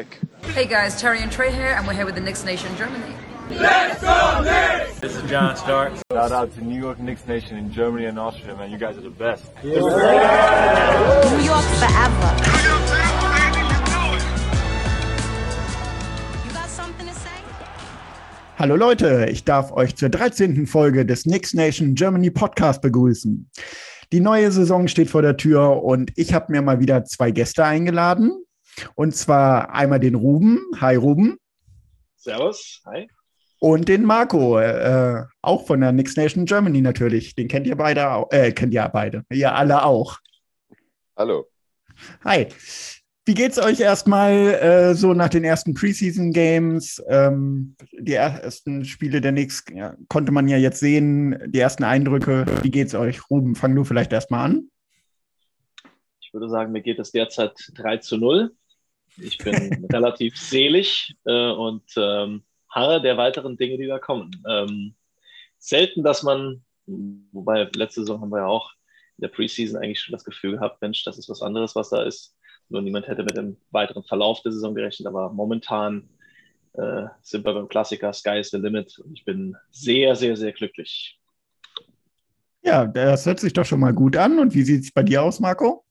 Nick. Hey guys, Terry and Trey here, and we're here with the Knicks Nation Germany. Let's go Knicks! This is John Stark. Shout out to New York Knicks Nation in Germany and Austria, man. You guys are the best. New York forever. You got something to say? Hallo Leute, ich darf euch zur 13. Folge des Knicks Nation Germany Podcast begrüßen. Die neue Saison steht vor der Tür und ich habe mir mal wieder zwei Gäste eingeladen. Und zwar einmal den Ruben. Hi Ruben. Servus. Hi. Und den Marco, äh, auch von der Knicks Nation Germany natürlich. Den kennt ihr beide. Äh, kennt ihr beide. Ihr alle auch. Hallo. Hi. Wie geht's euch erstmal äh, so nach den ersten Preseason Games? Ähm, die ersten Spiele der Knicks ja, konnte man ja jetzt sehen, die ersten Eindrücke. Wie geht's euch? Ruben, fang du vielleicht erstmal an. Ich würde sagen, mir geht es derzeit 3 zu 0. Ich bin relativ selig äh, und ähm, harre der weiteren Dinge, die da kommen. Ähm, selten, dass man, wobei letzte Saison haben wir ja auch in der Preseason eigentlich schon das Gefühl gehabt, Mensch, das ist was anderes, was da ist. Nur niemand hätte mit dem weiteren Verlauf der Saison gerechnet, aber momentan äh, sind wir beim Klassiker Sky is the Limit und ich bin sehr, sehr, sehr glücklich. Ja, das hört sich doch schon mal gut an. Und wie sieht es bei dir aus, Marco?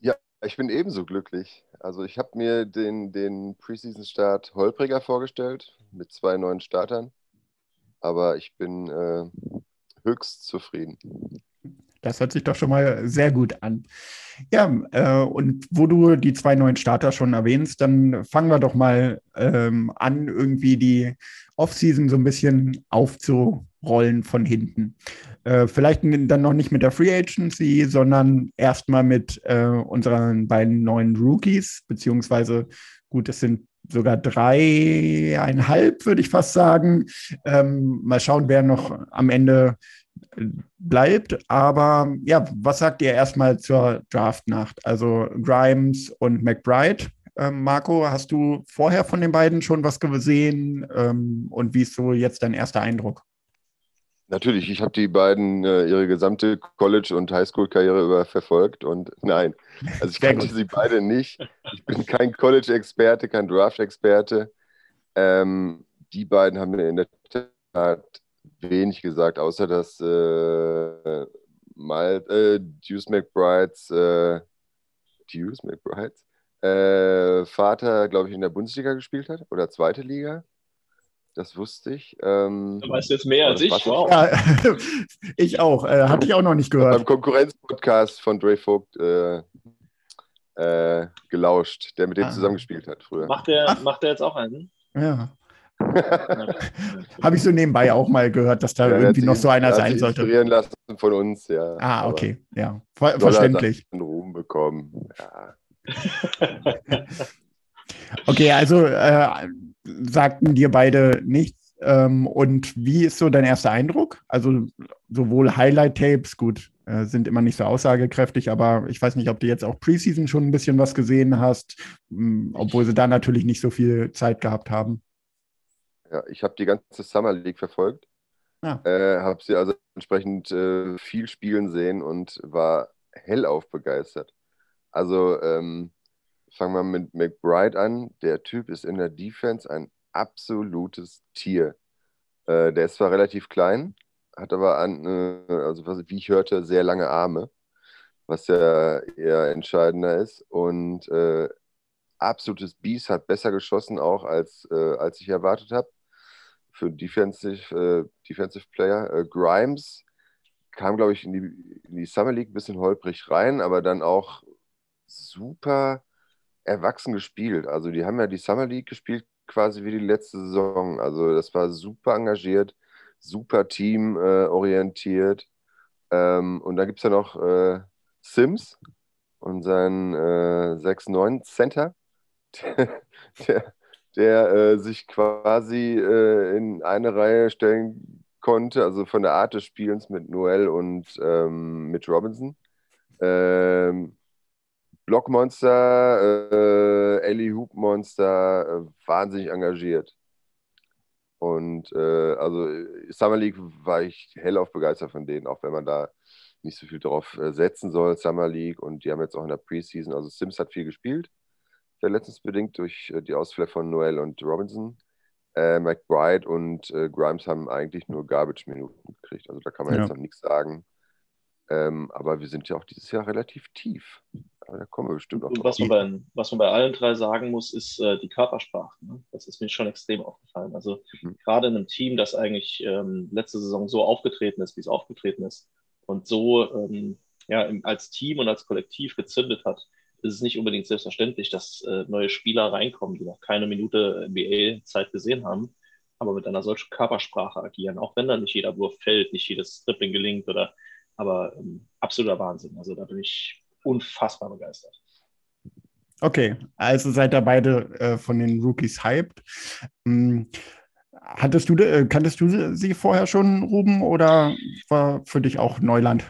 Ja, ich bin ebenso glücklich. Also ich habe mir den, den Preseason-Start holpriger vorgestellt mit zwei neuen Startern, aber ich bin äh, höchst zufrieden. Das hört sich doch schon mal sehr gut an. Ja, äh, und wo du die zwei neuen Starter schon erwähnst, dann fangen wir doch mal ähm, an, irgendwie die Offseason so ein bisschen aufzurollen von hinten. Äh, vielleicht dann noch nicht mit der Free Agency, sondern erstmal mit äh, unseren beiden neuen Rookies, beziehungsweise gut, es sind sogar dreieinhalb, würde ich fast sagen. Ähm, mal schauen, wer noch am Ende bleibt. Aber ja, was sagt ihr erstmal zur Draftnacht? Also Grimes und McBride. Ähm, Marco, hast du vorher von den beiden schon was gesehen? Ähm, und wie ist so jetzt dein erster Eindruck? Natürlich, ich habe die beiden äh, ihre gesamte College- und Highschool-Karriere über verfolgt und nein, also ich kannte sie beide nicht. Ich bin kein College-Experte, kein Draft-Experte. Ähm, die beiden haben mir in der Tat wenig gesagt, außer dass äh, mal äh, Deuce McBrides, äh, Deuce McBrides äh, Vater, glaube ich, in der Bundesliga gespielt hat oder zweite Liga. Das wusste ich. Ähm, du weißt jetzt mehr als ich. Wow. Ja, ich auch. Äh, hatte ich auch noch nicht gehört. Beim Konkurrenzpodcast von Dre Vogt äh, äh, gelauscht, der mit dem ah. zusammengespielt hat früher. Macht der, macht der jetzt auch einen? Ja. Habe ich so nebenbei auch mal gehört, dass da ja, irgendwie noch so einer sein sollte. Inspirieren lassen von uns, ja. Ah, okay, ja. Ver verständlich. Ruhm bekommen, ja. okay, also äh, sagten dir beide nichts. Ähm, und wie ist so dein erster Eindruck? Also sowohl Highlight-Tapes, gut, äh, sind immer nicht so aussagekräftig, aber ich weiß nicht, ob du jetzt auch Preseason schon ein bisschen was gesehen hast, mh, hm, obwohl sie da natürlich nicht so viel Zeit gehabt haben. Ja, ich habe die ganze Summer League verfolgt. Ja. Äh, habe sie also entsprechend äh, viel spielen sehen und war hellauf begeistert. Also ähm, fangen wir mit McBride an. Der Typ ist in der Defense ein absolutes Tier. Äh, der ist zwar relativ klein, hat aber, an, äh, also wie ich hörte, sehr lange Arme, was ja eher entscheidender ist. Und äh, absolutes Biest, hat besser geschossen auch, als, äh, als ich erwartet habe für Defensive, äh, Defensive Player. Äh, Grimes kam, glaube ich, in die, in die Summer League ein bisschen holprig rein, aber dann auch super erwachsen gespielt. Also die haben ja die Summer League gespielt, quasi wie die letzte Saison. Also das war super engagiert, super teamorientiert. Äh, ähm, und dann gibt es ja noch äh, Sims und sein äh, 6-9 Center, der, der der äh, sich quasi äh, in eine Reihe stellen konnte, also von der Art des Spielens mit Noel und ähm, mit Robinson. Ähm, Blockmonster, äh, Ellie Hoop Monster, äh, wahnsinnig engagiert. Und äh, also Summer League war ich hellauf begeistert von denen, auch wenn man da nicht so viel drauf äh, setzen soll, Summer League. Und die haben jetzt auch in der Preseason, also Sims hat viel gespielt. verletzungsbedingt durch äh, die Ausfälle von Noel und Robinson. Äh, McBride und äh, Grimes haben eigentlich nur Garbage-Minuten gekriegt. Also da kann man ja. jetzt noch nichts sagen. Ähm, aber wir sind ja auch dieses Jahr relativ tief. Aber da kommen wir bestimmt noch was man, bei, was man bei allen drei sagen muss, ist äh, die Körpersprache. Ne? Das ist mir schon extrem aufgefallen. Also mhm. gerade in einem Team, das eigentlich ähm, letzte Saison so aufgetreten ist, wie es aufgetreten ist und so ähm, ja, im, als Team und als Kollektiv gezündet hat, ist es nicht unbedingt selbstverständlich, dass äh, neue Spieler reinkommen, die noch keine Minute NBA-Zeit gesehen haben, aber mit einer solchen Körpersprache agieren, auch wenn dann nicht jeder Wurf fällt, nicht jedes Dribbling gelingt oder aber ähm, absoluter Wahnsinn. Also da bin ich unfassbar begeistert. Okay, also seid ihr beide äh, von den Rookies hyped. Hm, hattest du, äh, kanntest du sie vorher schon, Ruben, oder war für dich auch Neuland?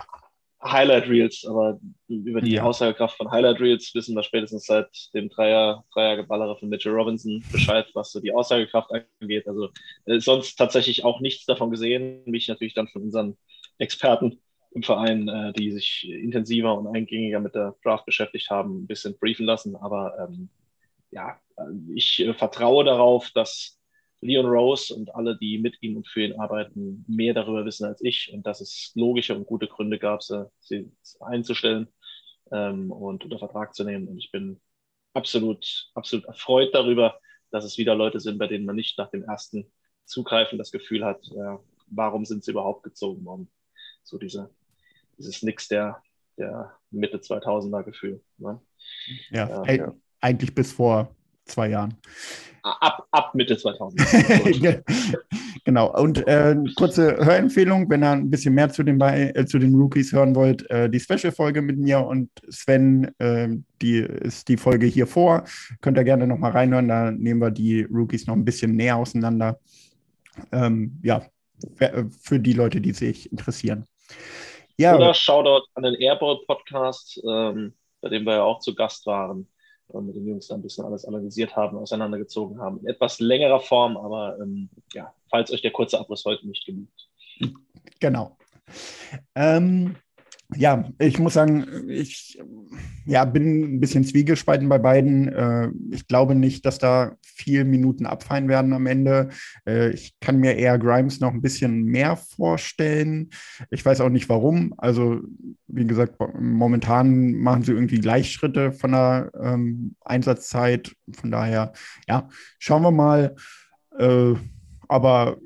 Highlight Reels, aber über die ja. Aussagekraft von Highlight Reels wissen wir spätestens seit dem Dreier, Dreiergeballere von Mitchell Robinson Bescheid, was so die Aussagekraft angeht. Also äh, sonst tatsächlich auch nichts davon gesehen, mich natürlich dann von unseren Experten im Verein, äh, die sich intensiver und eingängiger mit der Draft beschäftigt haben, ein bisschen briefen lassen. Aber ähm, ja, ich äh, vertraue darauf, dass Leon Rose und alle, die mit ihm und für ihn arbeiten, mehr darüber wissen als ich und dass es logische und gute Gründe gab, sie, sie einzustellen ähm, und unter Vertrag zu nehmen. Und ich bin absolut, absolut erfreut darüber, dass es wieder Leute sind, bei denen man nicht nach dem ersten Zugreifen das Gefühl hat, äh, warum sind sie überhaupt gezogen worden. So diese, dieses Nix der, der Mitte 2000er Gefühl. Ne? Ja, ja, ja, eigentlich bis vor zwei Jahren. Ab, ab Mitte 2000. genau. Und äh, kurze Hörempfehlung, wenn ihr ein bisschen mehr zu den, äh, zu den Rookies hören wollt, äh, die Special-Folge mit mir und Sven, äh, die ist die Folge hier vor. Könnt ihr gerne nochmal reinhören, da nehmen wir die Rookies noch ein bisschen näher auseinander. Ähm, ja, für die Leute, die sich interessieren. Ja. Oder Shoutout an den Airball-Podcast, ähm, bei dem wir ja auch zu Gast waren und mit den Jungs ein bisschen alles analysiert haben, auseinandergezogen haben. In etwas längerer Form, aber ähm, ja, falls euch der kurze Abriss heute nicht genügt. Genau. Ähm, ja, ich muss sagen, ich ja, bin ein bisschen zwiegespalten bei beiden. Äh, ich glaube nicht, dass da viel Minuten abfallen werden am Ende. Äh, ich kann mir eher Grimes noch ein bisschen mehr vorstellen. Ich weiß auch nicht warum. Also, wie gesagt, momentan machen sie irgendwie Gleichschritte von der ähm, Einsatzzeit. Von daher, ja, schauen wir mal. Äh, aber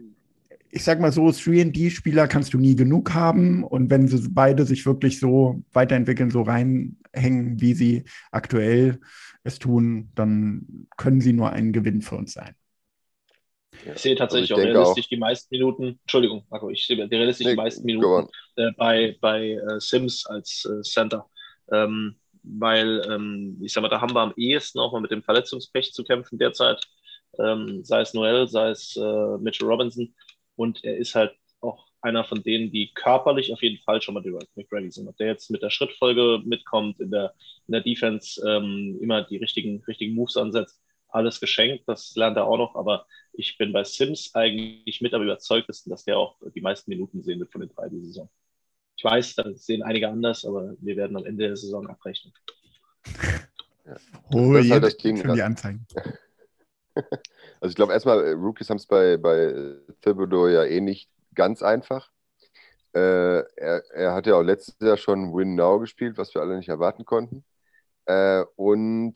ich sag mal so, 3D-Spieler kannst du nie genug haben. Und wenn sie beide sich wirklich so weiterentwickeln, so reinhängen, wie sie aktuell es tun, dann können sie nur ein Gewinn für uns sein. Ich sehe tatsächlich also ich auch realistisch auch. die meisten Minuten, Entschuldigung, Marco, ich sehe realistisch nee, die meisten Minuten äh, bei, bei äh, Sims als äh, Center. Ähm, weil, ähm, ich sag mal, da haben wir am ehesten auch mal mit dem Verletzungspech zu kämpfen derzeit. Ähm, sei es Noel, sei es äh, Mitchell Robinson. Und er ist halt auch einer von denen, die körperlich auf jeden Fall schon mal direkt ready sind. Ob der jetzt mit der Schrittfolge mitkommt, in der, in der Defense ähm, immer die richtigen, richtigen Moves ansetzt, alles geschenkt, das lernt er auch noch. Aber ich bin bei Sims eigentlich mit am überzeugtesten, dass der auch die meisten Minuten sehen wird von den drei die Saison. Ich weiß, da sehen einige anders, aber wir werden am Ende der Saison abrechnen. Ja. Oh, das ist halt das Ding. Die Anzeigen. Also ich glaube erstmal, äh, Rookies haben es bei, bei Thibodeau ja eh nicht ganz einfach. Äh, er, er hat ja auch letztes Jahr schon Win Now gespielt, was wir alle nicht erwarten konnten. Äh, und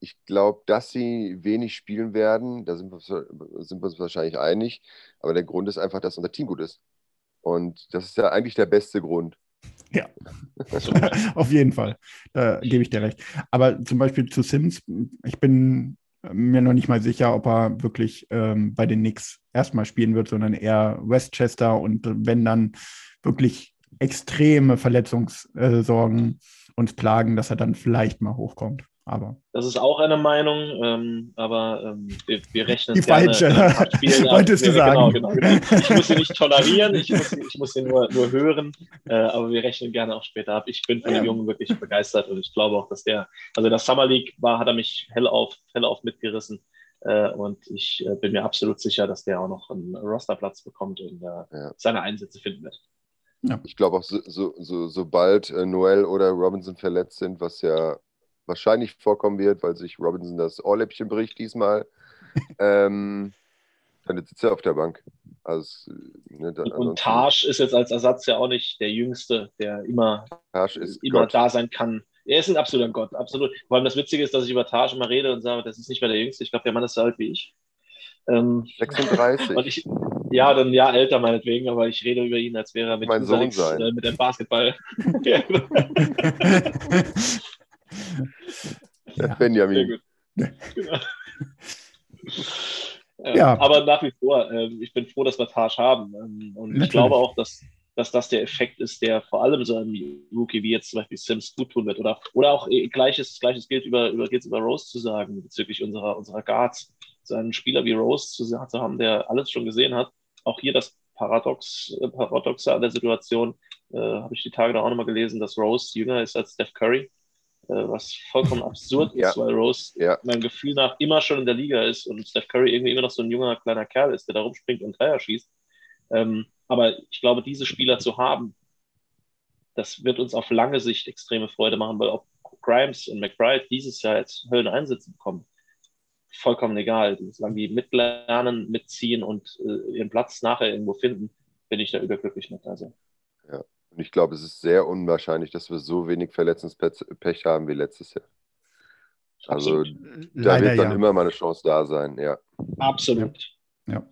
ich glaube, dass sie wenig spielen werden, da sind wir, sind wir uns wahrscheinlich einig. Aber der Grund ist einfach, dass unser Team gut ist. Und das ist ja eigentlich der beste Grund. Ja, auf jeden Fall. Da gebe ich dir recht. Aber zum Beispiel zu Sims, ich bin mir noch nicht mal sicher, ob er wirklich ähm, bei den Knicks erstmal spielen wird, sondern eher Westchester und wenn dann wirklich extreme Verletzungssorgen uns plagen, dass er dann vielleicht mal hochkommt. Aber das ist auch eine Meinung, ähm, aber ähm, wir, wir, rechnen Die falsche, wolltest du sagen. Genau, genau, genau. Ich muss sie nicht tolerieren, ich muss, ich muss sie nur, nur hören, äh, aber wir rechnen gerne auch später ab. Ich bin von dem Jungen wirklich begeistert und ich glaube auch, dass der, also in der Summer League war, hat er mich hellauf, hellauf mitgerissen. Äh, und ich äh, bin mir absolut sicher, dass der auch noch einen Rosterplatz bekommt und äh, ja. seine Einsätze finden wird. Ja. Ich glaube auch, so, so, so, sobald äh, Noel oder Robinson verletzt sind, was ja wahrscheinlich vorkommen wird, weil sich Robinson das Ohrläppchen bricht diesmal. ähm, dann sitzt er auf der Bank. Also, ne, und, und Tarsch ist jetzt als Ersatz ja auch nicht der Jüngste, der immer, immer da sein kann. Er ist ein absoluter Gott, absolut. Vor allem das Witzige ist, dass ich über Tarsch immer rede und sage, das ist nicht mehr der Jüngste. Ich glaube, der Mann ist so alt wie ich. Ähm, 36. Und ich, ja, dann ein Jahr älter meinetwegen, aber ich rede über ihn, als wäre er mit, mein Sohn sein. Äh, mit dem Basketball. ja. Benjamin. Genau. Ja. Aber nach wie vor, äh, ich bin froh, dass wir Taj haben. Ähm, und Natürlich. ich glaube auch, dass, dass das der Effekt ist, der vor allem so einem Rookie wie jetzt zum Beispiel Sims gut tun wird. Oder, oder auch äh, gleiches, gleiches gilt über, über, gilt über Rose zu sagen, bezüglich unserer, unserer Guards. So einen Spieler wie Rose zu, zu haben, der alles schon gesehen hat. Auch hier das Paradox, äh, Paradoxe an der Situation, äh, habe ich die Tage da auch nochmal gelesen, dass Rose jünger ist als Steph Curry was vollkommen absurd ist, weil Rose ja. meinem Gefühl nach immer schon in der Liga ist und Steph Curry irgendwie immer noch so ein junger kleiner Kerl ist, der da rumspringt und Dreier schießt. Ähm, aber ich glaube, diese Spieler zu haben, das wird uns auf lange Sicht extreme Freude machen, weil ob Grimes und McBride dieses Jahr jetzt Hölleneinsätze bekommen, vollkommen egal. Solange die mitlernen, mitziehen und äh, ihren Platz nachher irgendwo finden, bin ich da überglücklich mit. Also. Und ich glaube, es ist sehr unwahrscheinlich, dass wir so wenig Verletzungspech haben wie letztes Jahr. Also Absolut. da Leider, wird dann ja. immer mal eine Chance da sein, ja. Absolut. Ja.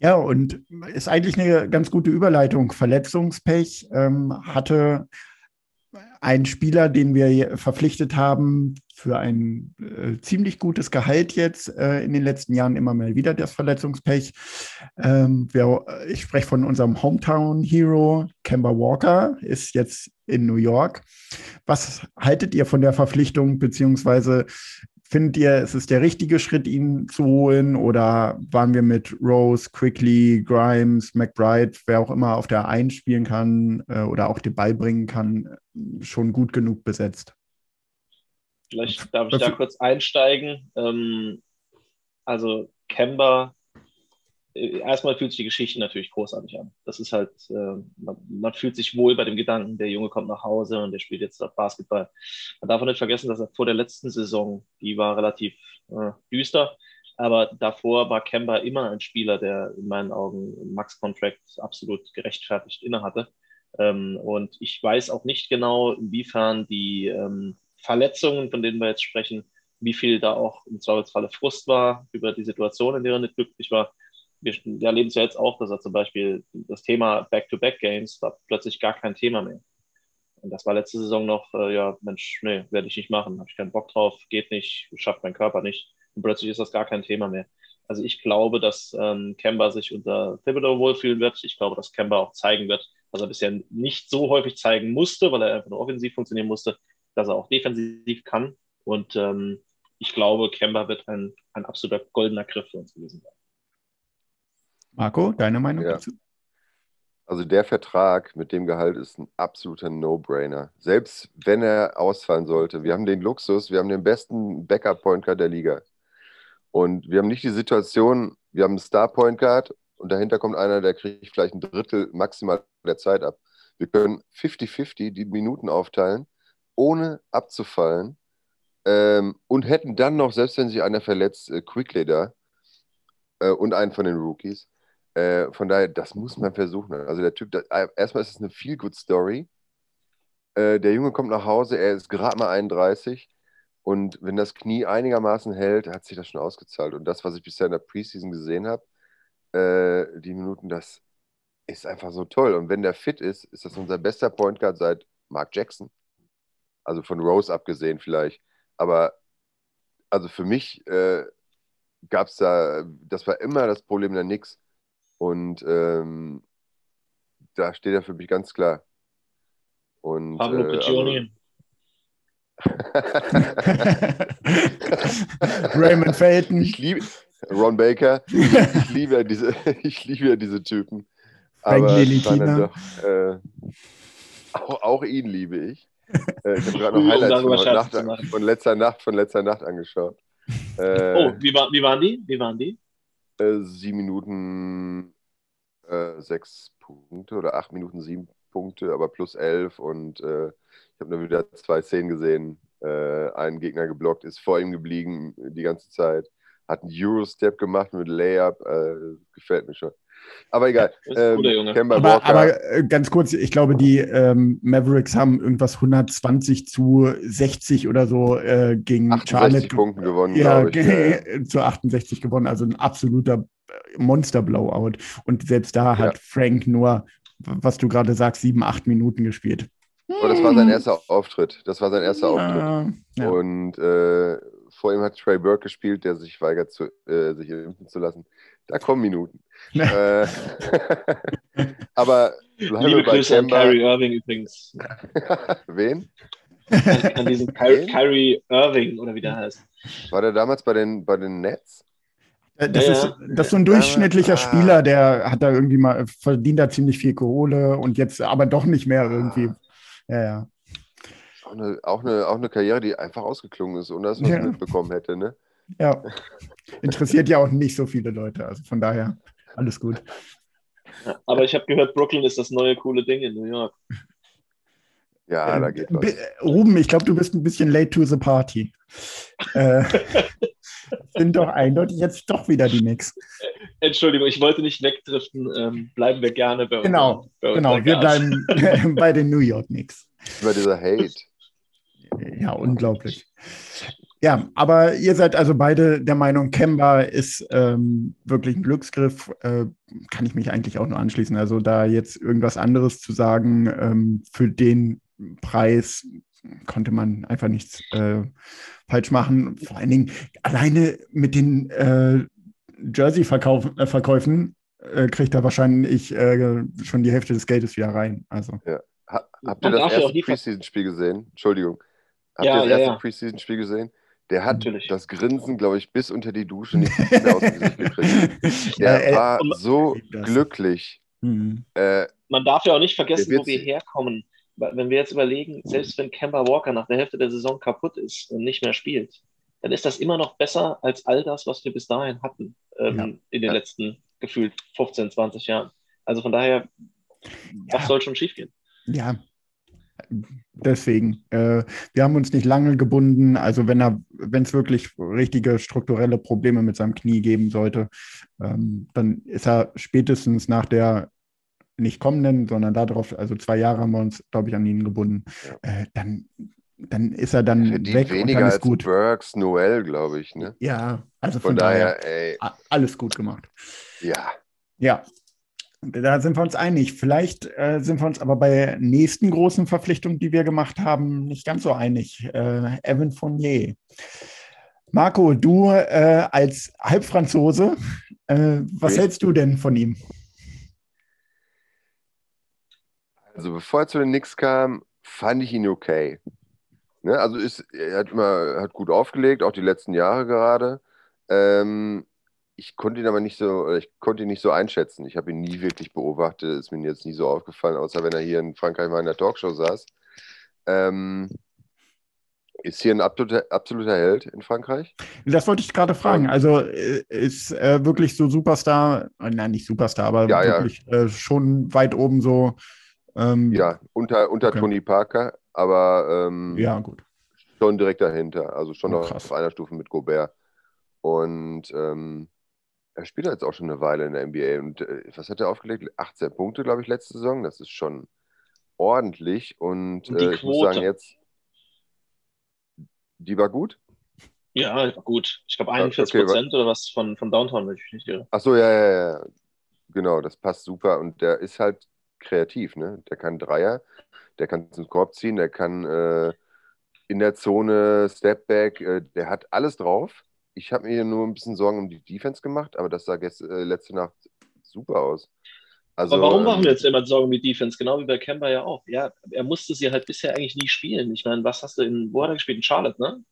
Ja, und ist eigentlich eine ganz gute Überleitung. Verletzungspech ähm, hatte ein Spieler, den wir verpflichtet haben für ein äh, ziemlich gutes Gehalt jetzt äh, in den letzten Jahren immer mal wieder das Verletzungspech. Ähm, wir, ich spreche von unserem Hometown Hero, Kemba Walker, ist jetzt in New York. Was haltet ihr von der Verpflichtung, beziehungsweise Findet ihr, es ist der richtige Schritt, ihn zu holen? Oder waren wir mit Rose, Quickly, Grimes, McBride, wer auch immer auf der Eins spielen kann äh, oder auch den Ball bringen kann, schon gut genug besetzt? Vielleicht darf ich da kurz einsteigen. Ähm, also Kemba erstmal fühlt sich die Geschichte natürlich großartig an. Das ist halt, äh, man, man, fühlt sich wohl bei dem Gedanken, der Junge kommt nach Hause und der spielt jetzt Basketball. Man darf auch nicht vergessen, dass er vor der letzten Saison, die war relativ äh, düster, aber davor war Kemba immer ein Spieler, der in meinen Augen Max-Contract absolut gerechtfertigt innehatte. Ähm, und ich weiß auch nicht genau, inwiefern die ähm, Verletzungen, von denen wir jetzt sprechen, wie viel da auch im Zweifelsfalle Frust war über die Situation, in der er nicht glücklich war wir erleben es ja jetzt auch, dass er zum Beispiel das Thema Back-to-Back-Games war plötzlich gar kein Thema mehr. Und das war letzte Saison noch, äh, ja, Mensch, nee, werde ich nicht machen, habe ich keinen Bock drauf, geht nicht, schafft mein Körper nicht. Und plötzlich ist das gar kein Thema mehr. Also ich glaube, dass ähm, Kemba sich unter Thibodeau wohlfühlen wird. Ich glaube, dass Kemba auch zeigen wird, was er bisher nicht so häufig zeigen musste, weil er einfach nur offensiv funktionieren musste, dass er auch defensiv kann. Und ähm, ich glaube, Kemba wird ein, ein absoluter goldener Griff für uns gewesen sein. Marco, deine Meinung ja. dazu? Also der Vertrag mit dem Gehalt ist ein absoluter No-Brainer. Selbst wenn er ausfallen sollte. Wir haben den Luxus, wir haben den besten Backup-Point Guard der Liga. Und wir haben nicht die Situation, wir haben einen Star-Point Guard und dahinter kommt einer, der kriegt vielleicht ein Drittel maximal der Zeit ab. Wir können 50-50 die Minuten aufteilen, ohne abzufallen. Ähm, und hätten dann noch, selbst wenn sich einer verletzt, äh, Quickly da äh, und einen von den Rookies. Äh, von daher, das muss man versuchen. Also der Typ, das, äh, erstmal ist es eine Feel-Good-Story. Äh, der Junge kommt nach Hause, er ist gerade mal 31 und wenn das Knie einigermaßen hält, hat sich das schon ausgezahlt. Und das, was ich bisher in der Preseason gesehen habe, äh, die Minuten, das ist einfach so toll. Und wenn der fit ist, ist das unser bester Point Guard seit Mark Jackson. Also von Rose abgesehen vielleicht. Aber also für mich äh, gab es da, das war immer das Problem der Nix. Und ähm, da steht er für mich ganz klar. Und, Pablo äh, Piccioni. Raymond Felton. Ich liebe Ron Baker. Ich liebe ja diese, ich liebe ja diese Typen. Aber doch, äh, auch, auch, ihn liebe ich. Äh, ich habe gerade noch Highlights von, Nacht, von, letzter Nacht, von letzter Nacht angeschaut. Äh, oh, wie, war, wie waren die? Wie waren die? Äh, sieben Minuten äh, sechs Punkte oder acht Minuten sieben Punkte, aber plus elf und äh, ich habe nur wieder zwei Szenen gesehen. äh, einen Gegner geblockt, ist vor ihm geblieben die ganze Zeit, hat einen Eurostep gemacht mit Layup, äh, gefällt mir schon. Aber egal. Ähm, guter, aber, aber äh, ganz kurz, ich glaube, die ähm, Mavericks haben irgendwas 120 zu 60 oder so äh, gegen 68 Charlotte Punkten gewonnen. Ja, ich, ja, zu 68 gewonnen. Also ein absoluter Monster-Blowout. Und selbst da hat ja. Frank nur, was du gerade sagst, sieben, acht Minuten gespielt. Aber das war sein erster Auftritt. Das war sein erster Auftritt. Ja. Und äh, vor ihm hat Trey Burke gespielt, der sich weigert, zu, äh, sich impfen zu lassen. Da kommen Minuten. äh, aber Liebe Grüße Kemba. an Kyrie Irving übrigens. Wen? An, an diesen Ky Kyrie Irving oder wie der heißt. War der damals bei den, bei den Nets? Äh, das, ja, ist, das ist so ein durchschnittlicher ah. Spieler, der hat da irgendwie mal, verdient da ziemlich viel Kohle und jetzt aber doch nicht mehr irgendwie. Ja, ja. Auch eine, auch eine, auch eine Karriere, die einfach ausgeklungen ist, ohne dass man es ja. mitbekommen hätte, ne? Ja. Interessiert ja auch nicht so viele Leute. Also von daher, alles gut. Aber ich habe gehört, Brooklyn ist das neue coole Ding in New York. Ja, ähm, da geht was. Ruben, ich glaube, du bist ein bisschen late to the party. äh, sind doch eindeutig jetzt doch wieder die Knicks. Entschuldigung, ich wollte nicht wegdriften. Ähm, bleiben wir gerne bei uns. Genau, bei genau wir bleiben bei den New York Knicks. Über dieser Hate. Ja, unglaublich. Ja, aber ihr seid also beide der Meinung, Kemba ist ähm, wirklich ein Glücksgriff. Äh, kann ich mich eigentlich auch nur anschließen. Also da jetzt irgendwas anderes zu sagen, ähm, für den Preis konnte man einfach nichts äh, falsch machen. Vor allen Dingen alleine mit den äh, Jersey-Verkäufen äh, kriegt er wahrscheinlich äh, schon die Hälfte des Geldes wieder rein. Also. Ja. Ha habt ihr das erste Preseason-Spiel gesehen? Entschuldigung. Habt ja, ihr das erste ja, ja. Preseason-Spiel gesehen? Der hat Natürlich. das Grinsen, glaube ich, bis unter die Dusche nicht mehr aus dem Gesicht gekriegt. Der war so glücklich. Mhm. Äh, Man darf ja auch nicht vergessen, wo wir herkommen. Wenn wir jetzt überlegen, selbst wenn Kemba Walker nach der Hälfte der Saison kaputt ist und nicht mehr spielt, dann ist das immer noch besser als all das, was wir bis dahin hatten ähm, ja. in den ja. letzten gefühlt 15, 20 Jahren. Also von daher, was soll schon schiefgehen? Ja, deswegen. Äh, wir haben uns nicht lange gebunden. Also wenn er, wenn es wirklich richtige strukturelle Probleme mit seinem Knie geben sollte, ähm, dann ist er spätestens nach der nicht kommenden, sondern darauf, also zwei Jahre haben wir uns, glaube ich, an ihn gebunden. Äh, dann, dann ist er dann Verdient weg weniger und dann ist gut. Burks, Noel, glaube ich. Ne? Ja, also von, von daher, daher alles gut gemacht. Ja. Ja, da sind wir uns einig. Vielleicht äh, sind wir uns aber bei nächsten großen Verpflichtungen, die wir gemacht haben, nicht ganz so einig. Äh, Evan Fournier. Marco, du äh, als Halbfranzose, äh, was okay. hältst du denn von ihm? Also bevor er zu den Knicks kam, fand ich ihn okay. Ne? Also ist, er hat immer hat gut aufgelegt, auch die letzten Jahre gerade. Ähm, ich konnte ihn aber nicht so, ich konnte ihn nicht so einschätzen. Ich habe ihn nie wirklich beobachtet, ist mir jetzt nie so aufgefallen, außer wenn er hier in Frankreich mal in der Talkshow saß. Ähm, ist hier ein absoluter, absoluter, Held in Frankreich? Das wollte ich gerade fragen. Also äh, ist er wirklich so Superstar, äh, nein, nicht Superstar, aber ja, wirklich ja. Äh, schon weit oben so. Ähm, ja, unter, unter okay. Tony Parker, aber ähm, ja, gut. schon direkt dahinter. Also schon oh, auf einer Stufe mit Gobert. Und ähm, er spielt jetzt auch schon eine Weile in der NBA. Und äh, was hat er aufgelegt? 18 Punkte, glaube ich, letzte Saison. Das ist schon ordentlich. Und, und äh, ich muss sagen, jetzt. Die war gut? Ja, gut. Ich glaube 41 okay, Prozent oder was von, von Downtown, wenn ich mich nicht irre. Achso, ja, ja, ja. Genau, das passt super. Und der ist halt kreativ, ne? Der kann Dreier, der kann zum Korb ziehen, der kann äh, in der Zone Stepback, äh, der hat alles drauf. Ich habe mir nur ein bisschen Sorgen um die Defense gemacht, aber das sah gest, äh, letzte Nacht super aus. Also, aber warum machen wir ähm, jetzt immer Sorgen um die Defense? Genau wie bei Kemba ja auch. Ja, er musste sie halt bisher eigentlich nie spielen. Ich meine, was hast du in, wo hat er gespielt? In Charlotte, ne?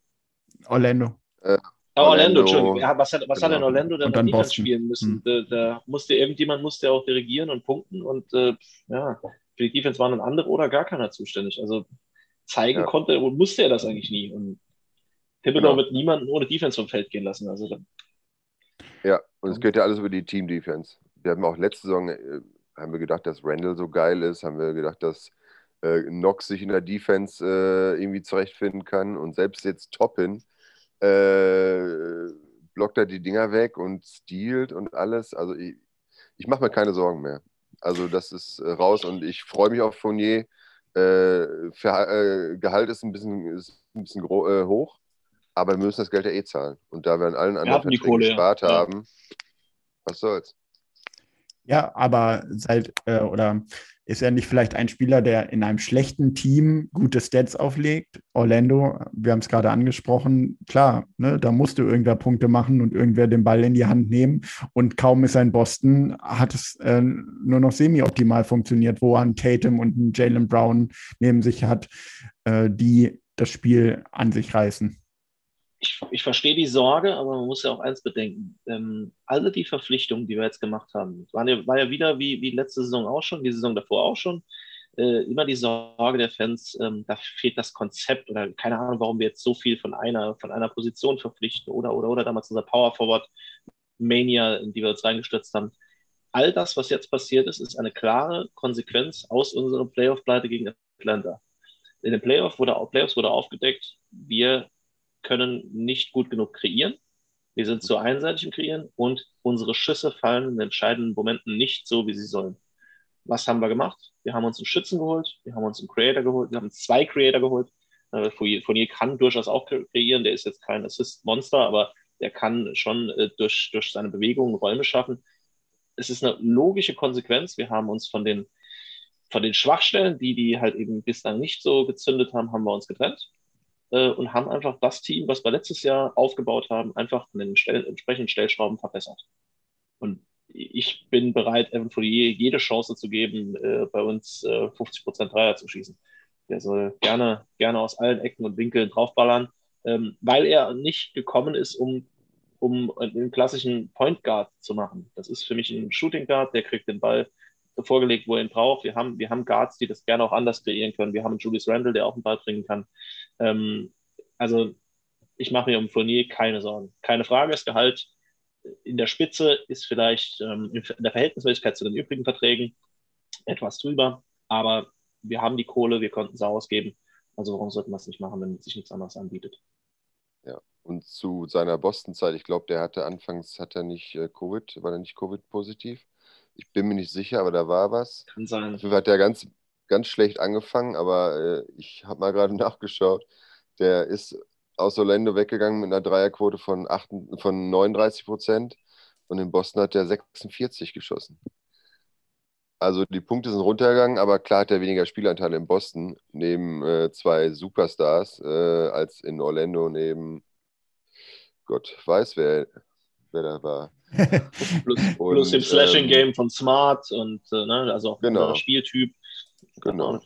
Orlando. Äh, oh, Orlando, Entschuldigung. Ja, was hat, was genau. hat denn Orlando denn dann Defense spielen müssen? Hm. Da, da, musste irgendjemand musste auch dirigieren und punkten und äh, ja, für die Defense waren dann andere oder gar keiner zuständig. Also zeigen ja. konnte und musste er das eigentlich nie. Und Thibodeau genau. wird niemanden ohne Defense vom Feld gehen lassen. Also dann, ja, und es geht ja alles über die Team-Defense. Wir haben auch letzte Saison, äh, haben wir gedacht, dass Randall so geil ist, haben wir gedacht, dass äh, Knox sich in der Defense äh, irgendwie zurechtfinden kann und selbst jetzt Toppin äh, blockt er die Dinger weg und stiehlt und alles. Also ich, ich mache mir keine Sorgen mehr. Also das ist äh, raus und ich freue mich auf Fournier. Äh, äh, Gehalt ist ein bisschen, ist ein bisschen äh, hoch, aber wir müssen das Geld ja eh zahlen. Und da wir an allen anderen Verträgen gespart ja. haben, was soll's. Ja, aber seit, äh, oder ist er nicht vielleicht ein Spieler, der in einem schlechten Team gute Stats auflegt? Orlando, wir haben es gerade angesprochen, klar, ne, da musste irgendwer Punkte machen und irgendwer den Ball in die Hand nehmen. Und kaum ist er in Boston, hat es äh, nur noch semi-optimal funktioniert, wo er einen Tatum und einen Jalen Brown neben sich hat, äh, die das Spiel an sich reißen ich, ich verstehe die Sorge, aber man muss ja auch eins bedenken. Ähm, alle die Verpflichtungen, die wir jetzt gemacht haben, waren ja, war ja wieder wie, wie letzte Saison auch schon, die Saison davor auch schon, äh, immer die Sorge der Fans, ähm, da fehlt das Konzept oder keine Ahnung, warum wir jetzt so viel von einer, von einer Position verpflichten oder, oder, oder damals unser Power Forward Mania, in die wir uns reingestürzt haben. All das, was jetzt passiert ist, ist eine klare Konsequenz aus unserer Playoff-Pleite gegen Atlanta. In den Playoff wurde, Playoffs wurde aufgedeckt, wir können nicht gut genug kreieren. Wir sind zu einseitig im Kreieren und unsere Schüsse fallen in entscheidenden Momenten nicht so, wie sie sollen. Was haben wir gemacht? Wir haben uns einen Schützen geholt, wir haben uns einen Creator geholt, wir haben zwei Creator geholt. Äh, Fournier kann durchaus auch kreieren, der ist jetzt kein Assist-Monster, aber der kann schon äh, durch, durch seine Bewegungen Räume schaffen. Es ist eine logische Konsequenz. Wir haben uns von den, von den Schwachstellen, die die halt eben bislang nicht so gezündet haben, haben wir uns getrennt äh, und haben einfach das Team, was wir letztes Jahr aufgebaut haben, einfach an den Stell entsprechenden Stellschrauben verbessert. Und ich bin bereit, Evan Fourier jede Chance zu geben, äh, bei uns äh, 50% Dreier zu schießen. Der soll gerne, gerne aus allen Ecken und Winkeln draufballern, ähm, weil er nicht gekommen ist, um, um einen klassischen Point Guard zu machen. Das ist für mich ein Shooting Guard, der kriegt den Ball vorgelegt, wo er ihn braucht. Wir haben, wir haben Guards, die das gerne auch anders kreieren können. Wir haben Julius Randle, der auch einen Ball bringen kann. Ähm, also ich mache mir um Fournier keine Sorgen. Keine Frage, das Gehalt in der Spitze ist vielleicht ähm, in der Verhältnismäßigkeit zu den übrigen Verträgen etwas drüber, aber wir haben die Kohle, wir konnten sie ausgeben. Also warum sollten wir es nicht machen, wenn sich nichts anderes anbietet? Ja, und zu seiner Boston-Zeit, ich glaube, der hatte anfangs, hat er nicht äh, Covid, war er nicht Covid-positiv? Ich bin mir nicht sicher, aber da war was. Kann sein. Dafür hat der ganz, ganz schlecht angefangen, aber äh, ich habe mal gerade nachgeschaut. Der ist aus Orlando weggegangen mit einer Dreierquote von, 8, von 39 Prozent und in Boston hat er 46 geschossen. Also die Punkte sind runtergegangen, aber klar hat er weniger Spielanteile in Boston neben äh, zwei Superstars äh, als in Orlando neben Gott weiß wer, wer da war. plus, plus dem Slashing-Game ähm, von Smart und äh, ne, also auch genau. Spieltyp. Genau.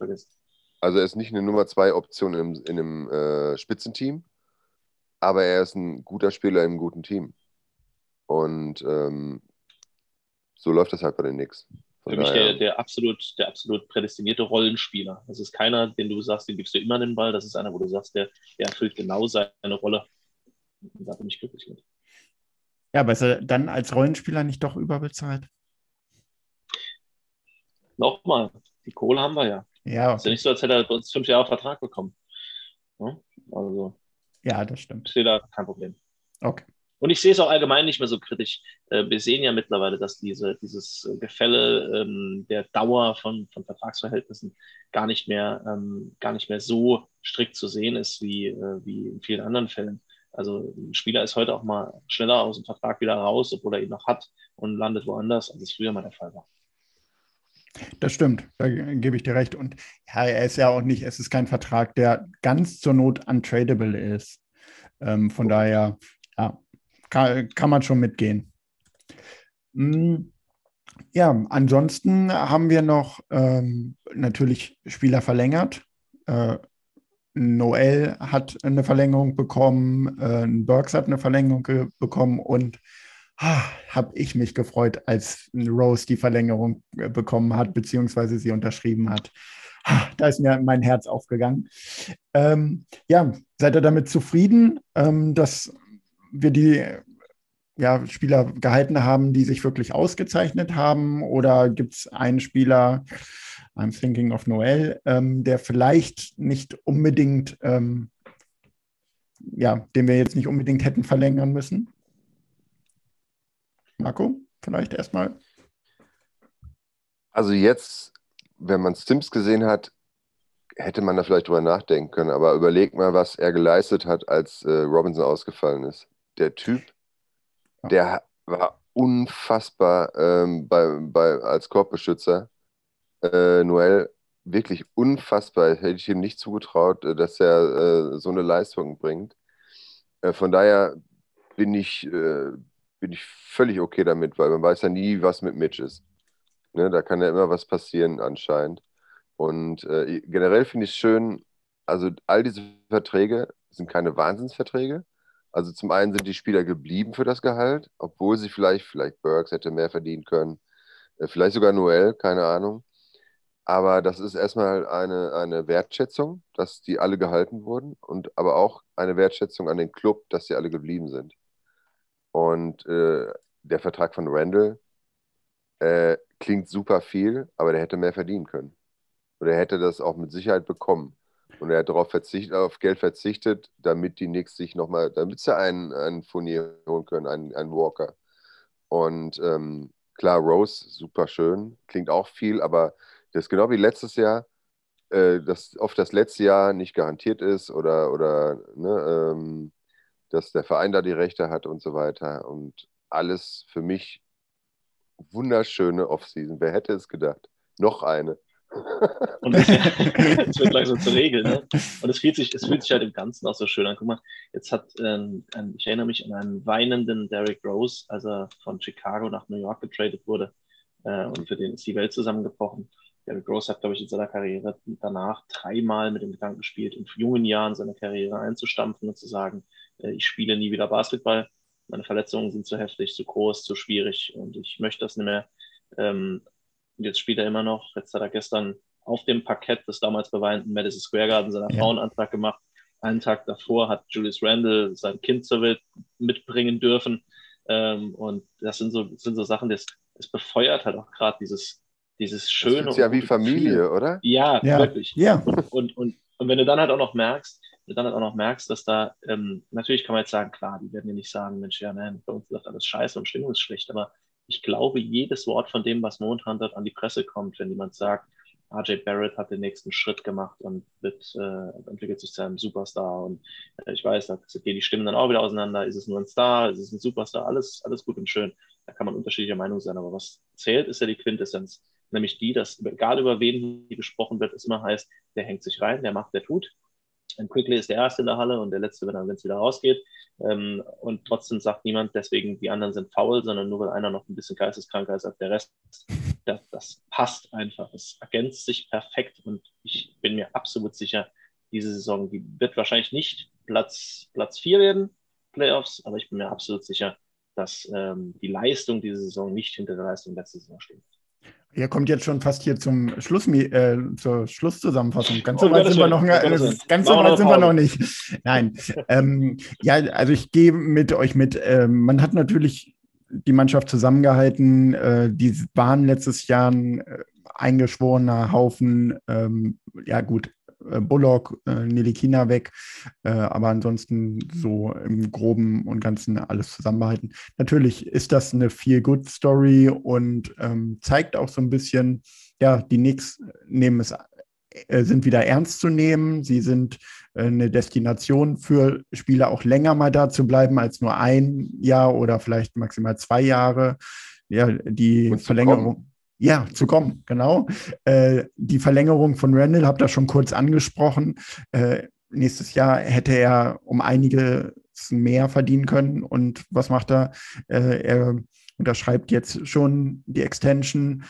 Also er ist nicht eine Nummer zwei Option in einem, in einem äh, Spitzenteam, aber er ist ein guter Spieler im guten Team. Und ähm, so läuft das halt bei den Knicks. Von Für mich der, der, absolut, der absolut prädestinierte Rollenspieler. Das ist keiner, den du sagst, den gibst du immer den Ball. Das ist einer, wo du sagst, der, der erfüllt genau seine Rolle. Da bin ich glücklich mit. Ja, aber ist er dann als Rollenspieler nicht doch überbezahlt? Nochmal, die Kohle haben wir ja. Ja. Ist ja nicht so, als hätte er uns fünf Jahre Vertrag bekommen. Ja, also. Ja, das stimmt. Ich sehe da kein Problem. Okay. Und ich sehe es auch allgemein nicht mehr so kritisch. Äh, wir sehen ja mittlerweile, dass diese, dieses Gefälle ähm, der Dauer von, von Vertragsverhältnissen gar nicht, mehr, ähm, gar nicht mehr so strikt zu sehen ist wie, äh, wie in vielen anderen Fällen. Also ein Spieler ist heute auch mal schneller aus dem Vertrag wieder raus, obwohl er ihn noch hat und landet woanders, als es früher mal der Fall war. Das stimmt, da gebe ich dir recht. Und ja, er ist ja auch nicht, es ist kein Vertrag, der ganz zur Not untradable ist. Ähm, von daher, ja, kann, kann man schon mitgehen. Hm, ja, ansonsten haben wir noch ähm, natürlich Spieler verlängert. Äh, Noel hat eine Verlängerung bekommen, äh, Burks hat eine Verlängerung bekommen und habe ich mich gefreut, als Rose die Verlängerung äh, bekommen hat, beziehungsweise sie unterschrieben hat. Ah, da ist mir mein Herz aufgegangen. Ähm, ja, seid ihr damit zufrieden, ähm, dass wir die ja, Spieler gehalten haben, die sich wirklich ausgezeichnet haben? Oder gibt es einen Spieler, I'm Thinking of Noel, ähm, der vielleicht nicht unbedingt, ähm, ja, den wir jetzt nicht unbedingt hätten verlängern müssen. Marco, vielleicht erstmal. Also jetzt, wenn man Stims gesehen hat, hätte man da vielleicht drüber nachdenken können. Aber überleg mal, was er geleistet hat, als äh, Robinson ausgefallen ist. Der Typ, der war unfassbar ähm, bei, bei, als Korbbeschützer. Äh, Noel, wirklich unfassbar. Hätte ich ihm nicht zugetraut, äh, dass er äh, so eine Leistung bringt. Äh, von daher bin ich, äh, bin ich völlig okay damit, weil man weiß ja nie, was mit Mitch ist. Ne, da kann ja immer was passieren anscheinend. Und äh, generell finde ich es schön, also all diese Verträge sind keine Wahnsinnsverträge. Also zum einen sind die Spieler geblieben für das Gehalt, obwohl sie vielleicht, vielleicht Burks hätte mehr verdienen können, äh, vielleicht sogar Noel, keine Ahnung. Aber das ist erstmal eine, eine Wertschätzung, dass die alle gehalten wurden und aber auch eine Wertschätzung an den Club, dass sie alle geblieben sind. Und äh, der Vertrag von Randall äh, klingt super viel, aber der hätte mehr verdienen können. Oder er hätte das auch mit Sicherheit bekommen. Und er hat darauf verzichtet, auf Geld verzichtet, damit die Knicks sich nochmal, damit sie einen, einen Furnier holen können, einen, einen Walker. Und ähm, klar, Rose, super schön, klingt auch viel, aber das ist genau wie letztes Jahr, äh, dass oft das letzte Jahr nicht garantiert ist oder, oder ne, ähm, dass der Verein da die Rechte hat und so weiter. Und alles für mich wunderschöne Offseason. Wer hätte es gedacht? Noch eine. Und es wird gleich so zur Regel. Ne? Und es fühlt, sich, es fühlt sich halt im Ganzen auch so schön an. Guck mal, jetzt hat, ähm, ein, ich erinnere mich an einen weinenden Derrick Rose, als er von Chicago nach New York getradet wurde. Äh, und für den ist die Welt zusammengebrochen. Derrick Rose hat, glaube ich, in seiner Karriere danach dreimal mit dem Gedanken gespielt, in jungen Jahren seine Karriere einzustampfen und zu sagen, ich spiele nie wieder Basketball. Meine Verletzungen sind zu heftig, zu groß, zu schwierig und ich möchte das nicht mehr. Ähm, und jetzt spielt er immer noch. Jetzt hat er gestern auf dem Parkett des damals beweinten Madison Square Garden seinen ja. Frauenantrag gemacht. Einen Tag davor hat Julius Randle sein Kind zur Welt mitbringen dürfen. Ähm, und das sind so, sind so Sachen, das, das befeuert halt auch gerade dieses, dieses schöne. Das ist ja wie Familie, Gefühl. oder? Ja, ja, wirklich. Ja. Und, und, und, und, wenn du dann halt auch noch merkst, dann auch noch merkst, dass da, ähm, natürlich kann man jetzt sagen, klar, die werden dir nicht sagen, Mensch, ja, nein, bei uns läuft alles scheiße und Stimmung ist schlecht, aber ich glaube, jedes Wort von dem, was dort an die Presse kommt, wenn jemand sagt, RJ Barrett hat den nächsten Schritt gemacht und wird, äh, entwickelt sich zu einem Superstar. Und äh, ich weiß, da gehen die Stimmen dann auch wieder auseinander. Ist es nur ein Star? Ist es ein Superstar? Alles, alles gut und schön. Da kann man unterschiedlicher Meinung sein. Aber was zählt, ist ja die Quintessenz. Nämlich die, dass egal über wen hier gesprochen wird, es immer heißt, der hängt sich rein, der macht, der tut. Und Quickly ist der Erste in der Halle und der Letzte, wenn es wieder rausgeht. Ähm, und trotzdem sagt niemand, deswegen die anderen sind faul, sondern nur weil einer noch ein bisschen geisteskranker ist als der Rest. Das, das passt einfach. Es ergänzt sich perfekt und ich bin mir absolut sicher, diese Saison, die wird wahrscheinlich nicht Platz, Platz 4 werden, Playoffs, aber ich bin mir absolut sicher, dass ähm, die Leistung dieser Saison nicht hinter der Leistung letzter Saison steht. Ihr kommt jetzt schon fast hier zum Schluss, äh, zur Schlusszusammenfassung. Ganz oh, so weit sind wir noch, äh, ganz so weit sind wir noch nicht. Nein. ähm, ja, also ich gehe mit euch mit. Ähm, man hat natürlich die Mannschaft zusammengehalten. Äh, die waren letztes Jahr ein äh, eingeschworener Haufen. Ähm, ja, gut, Bullock, äh, Nelikina weg, äh, aber ansonsten so im Groben und Ganzen alles zusammenbehalten. Natürlich ist das eine Feel-Good-Story und ähm, zeigt auch so ein bisschen, ja, die Knicks nehmen es äh, sind wieder ernst zu nehmen. Sie sind äh, eine Destination für Spieler auch länger mal da zu bleiben als nur ein Jahr oder vielleicht maximal zwei Jahre. Ja, die Verlängerung. Ja, zu kommen, genau. Äh, die Verlängerung von Randall habt ihr schon kurz angesprochen. Äh, nächstes Jahr hätte er um einiges mehr verdienen können. Und was macht er? Äh, er unterschreibt jetzt schon die Extension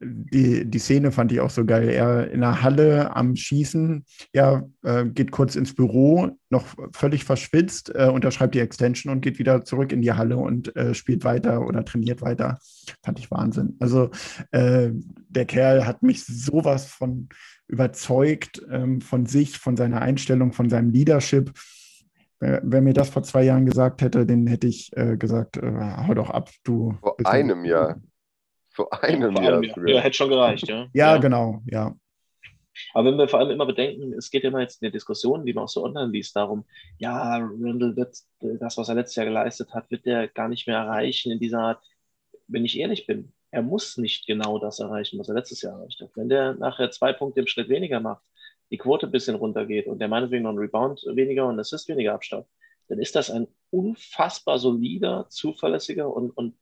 die, die Szene fand ich auch so geil. Er in der Halle am Schießen, ja, äh, geht kurz ins Büro, noch völlig verschwitzt, äh, unterschreibt die Extension und geht wieder zurück in die Halle und äh, spielt weiter oder trainiert weiter. Fand ich Wahnsinn. Also äh, der Kerl hat mich sowas von überzeugt ähm, von sich, von seiner Einstellung, von seinem Leadership. Wer, wer mir das vor zwei Jahren gesagt hätte, den hätte ich äh, gesagt, äh, hau doch ab, du. Vor einem Jahr Vor einem Vor Jahr. allem, ja. ja, hätte schon gereicht, ja. Ja, genau, ja. Aber wenn wir vor allem immer bedenken, es geht immer jetzt in der Diskussion, die man auch so online liest, darum, ja, Randall wird äh, das, was er letztes Jahr geleistet hat, wird er gar nicht mehr erreichen in dieser Art. Wenn ich ehrlich bin, er muss nicht genau das erreichen, was er letztes Jahr erreicht hat. Wenn der nachher zwei Punkte im Schnitt weniger macht, die Quote ein bisschen runtergeht und der meinetwegen noch einen Rebound weniger und Assist weniger abstaubt, dann ist das ein unfassbar solider, zuverlässiger und, und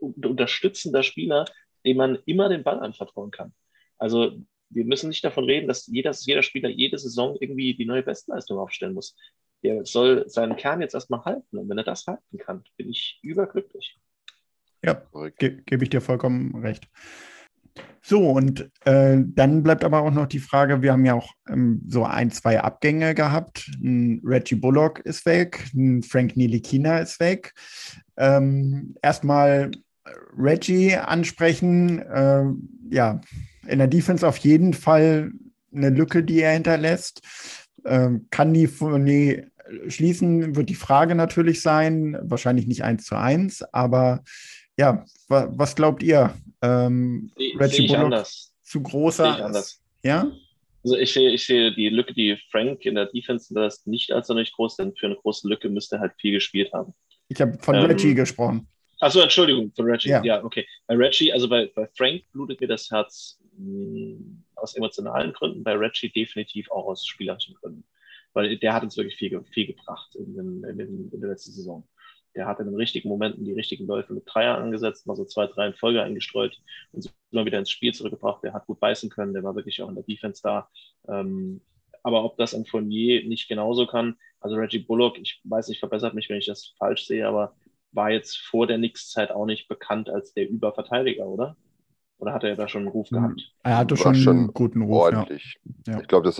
unterstützender Spieler, dem man immer den Ball anvertrauen kann. Also wir müssen nicht davon reden, dass jeder, jeder Spieler jede Saison irgendwie die neue Bestleistung aufstellen muss. Der soll seinen Kern jetzt erstmal halten. Und wenn er das halten kann, bin ich überglücklich. Ja, ge gebe ich dir vollkommen recht. So, und äh, dann bleibt aber auch noch die Frage, wir haben ja auch ähm, so ein, zwei Abgänge gehabt. Ein Reggie Bullock ist weg, ein Frank Nilikina ist weg. Ähm, erstmal Reggie ansprechen. Äh, ja, in der Defense auf jeden Fall eine Lücke, die er hinterlässt. Ähm, kann die Fournier schließen, wird die Frage natürlich sein. Wahrscheinlich nicht eins zu eins, aber ja, wa was glaubt ihr? Ähm, Sehe Reggie ich Bullock anders. zu großer? Ich anders. Ja? Also ich sehe, ich sehe die Lücke, die Frank in der Defense hinterlässt, nicht als sonderlich groß, denn für eine große Lücke müsste er halt viel gespielt haben. Ich habe von Ähm, Reggie gesprochen. Achso, Entschuldigung, für Reggie. Ja. Ja, okay. Bei Reggie, also bei, bei Frank blutet mir das Herz mh, aus emotionalen Gründen, bei Reggie definitiv auch aus spielerischen Gründen. Weil der hat uns wirklich viel, viel gebracht in, in, den, in der letzten Saison. Der hat in den richtigen Momenten die richtigen Läufe mit Dreier angesetzt, mal so zwei, drei in Folge eingestreut und sich immer wieder ins Spiel zurückgebracht. Der hat gut beißen können, der war wirklich auch in der Defense da. Ähm, aber ob das ein Fournier nicht genauso kann, also Reggie Bullock, ich weiß nicht, verbessert mich, wenn ich das falsch sehe, aber war jetzt vor der Knicks-Zeit auch nicht bekannt als der Überverteidiger, oder? Oder hat er da schon einen Ruf gehabt? Er hatte schon, schon einen guten Ruf. Ordentlich. Ja. Ich glaube,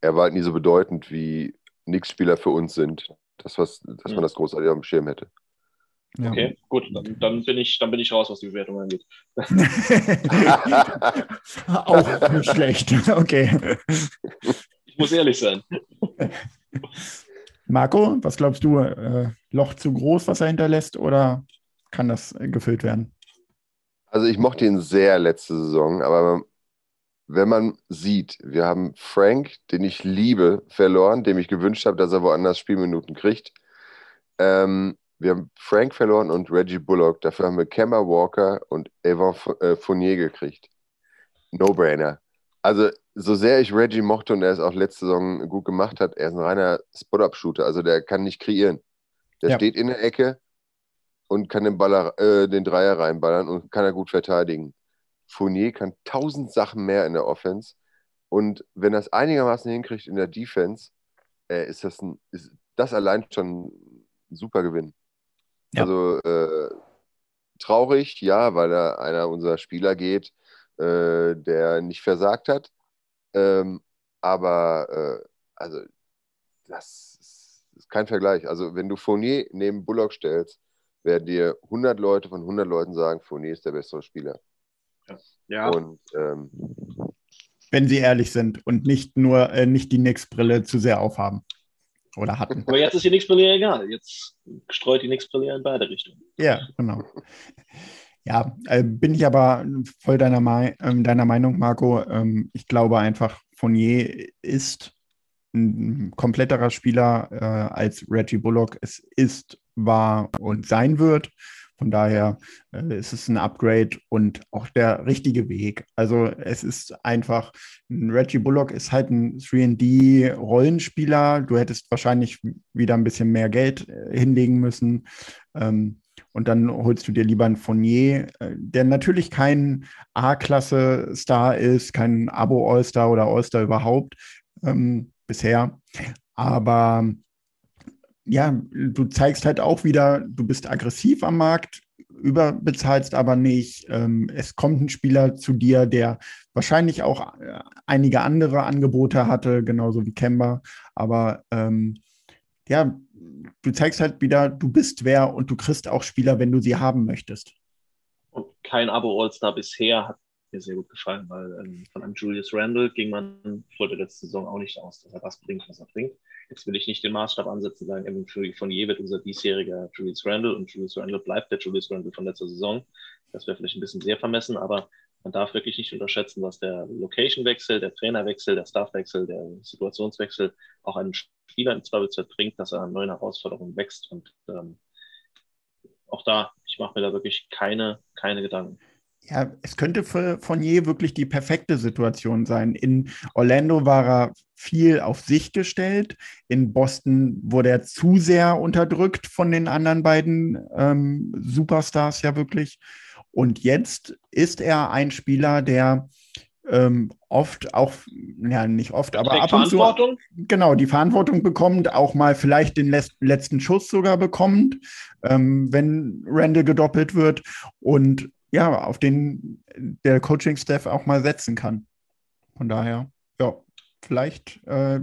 er war halt nie so bedeutend, wie Nix-Spieler für uns sind. Das, was, dass Mhm. man das großartig auf dem Schirm hätte. Ja. Okay, gut, dann, dann, bin ich, dann bin ich raus, was die Bewertung angeht. auch nicht schlecht. Okay. Ich muss ehrlich sein. Marco, was glaubst du? Äh, Loch zu groß, was er hinterlässt, oder kann das äh, gefüllt werden? Also ich mochte ihn sehr letzte Saison, aber wenn man sieht, wir haben Frank, den ich liebe, verloren, dem ich gewünscht habe, dass er woanders Spielminuten kriegt. Ähm, wir haben Frank verloren und Reggie Bullock. Dafür haben wir Kemba Walker und Evan äh, Fournier gekriegt. No-brainer. Also, so sehr ich Reggie mochte und er es auch letzte Saison gut gemacht hat, er ist ein reiner Spot-Up-Shooter. Also, der kann nicht kreieren. Der Ja. steht in der Ecke und kann den, Baller, äh, den Dreier reinballern und kann er gut verteidigen. Fournier kann tausend Sachen mehr in der Offense. Und wenn er es einigermaßen hinkriegt in der Defense, äh, ist das ein, ist das allein schon ein super Gewinn. Ja. Also äh, traurig, ja, weil da einer unserer Spieler geht, äh, der nicht versagt hat. Ähm, aber äh, also das ist, ist kein Vergleich. Also wenn du Fournier neben Bullock stellst, werden dir 100 Leute von 100 Leuten sagen, Fournier ist der bessere Spieler. Ja, Und ähm, Wenn sie ehrlich sind und nicht nur äh, nicht die Nix-Brille zu sehr aufhaben. Oder hatten. aber jetzt ist die Nix-Brille egal. Jetzt streut die Nix-Brille in beide Richtungen. Ja, genau. Ja, äh, bin ich aber voll deiner, Mei- ähm, deiner Meinung, Marco. Ähm, ich glaube einfach, Fournier ist ein kompletterer Spieler äh, als Reggie Bullock es ist, war und sein wird. Von daher äh, ist es ein Upgrade und auch der richtige Weg. Also es ist einfach, ein Reggie Bullock ist halt ein 3D-Rollenspieler. Du hättest wahrscheinlich wieder ein bisschen mehr Geld äh, hinlegen müssen. Ähm, und dann holst du dir lieber einen Fournier, äh, der natürlich kein A-Klasse-Star ist, kein Abo-All-Star oder All-Star überhaupt ähm, bisher. Aber ja, du zeigst halt auch wieder, du bist aggressiv am Markt, überbezahlst aber nicht. Ähm, es kommt ein Spieler zu dir, der wahrscheinlich auch äh, einige andere Angebote hatte, genauso wie Kemba. Aber ähm, ja, du zeigst halt wieder, du bist wer und du kriegst auch Spieler, wenn du sie haben möchtest. Und kein Abo-All-Star bisher hat mir sehr gut gefallen, weil ähm, von einem Julius Randle ging man vor der letzten Saison auch nicht aus, dass er das bringt, was er bringt. Jetzt will ich nicht den Maßstab ansetzen, sagen, Evan Fournier wird unser diesjähriger Julius Randle und Julius Randle bleibt der Julius Randle von letzter Saison. Das wäre vielleicht ein bisschen sehr vermessen, aber man darf wirklich nicht unterschätzen, was der Location-Wechsel, der Trainerwechsel, der Staffwechsel, der Situationswechsel auch einem Spieler im Zweifelsfall bringt, dass er an neuen Herausforderungen wächst. Und ähm, auch da, ich mache mir da wirklich keine, keine Gedanken. Ja, es könnte für Fournier wirklich die perfekte Situation sein. In Orlando war er viel auf sich gestellt. In Boston wurde er zu sehr unterdrückt von den anderen beiden ähm, Superstars ja wirklich. Und jetzt ist er ein Spieler, der ähm, oft auch, ja, nicht oft, aber ab und zu genau die Verantwortung bekommt, auch mal vielleicht den letzten Schuss sogar bekommt, ähm, wenn Randall gedoppelt wird und ja, auf den der Coaching-Staff auch mal setzen kann. Von daher, ja, vielleicht äh,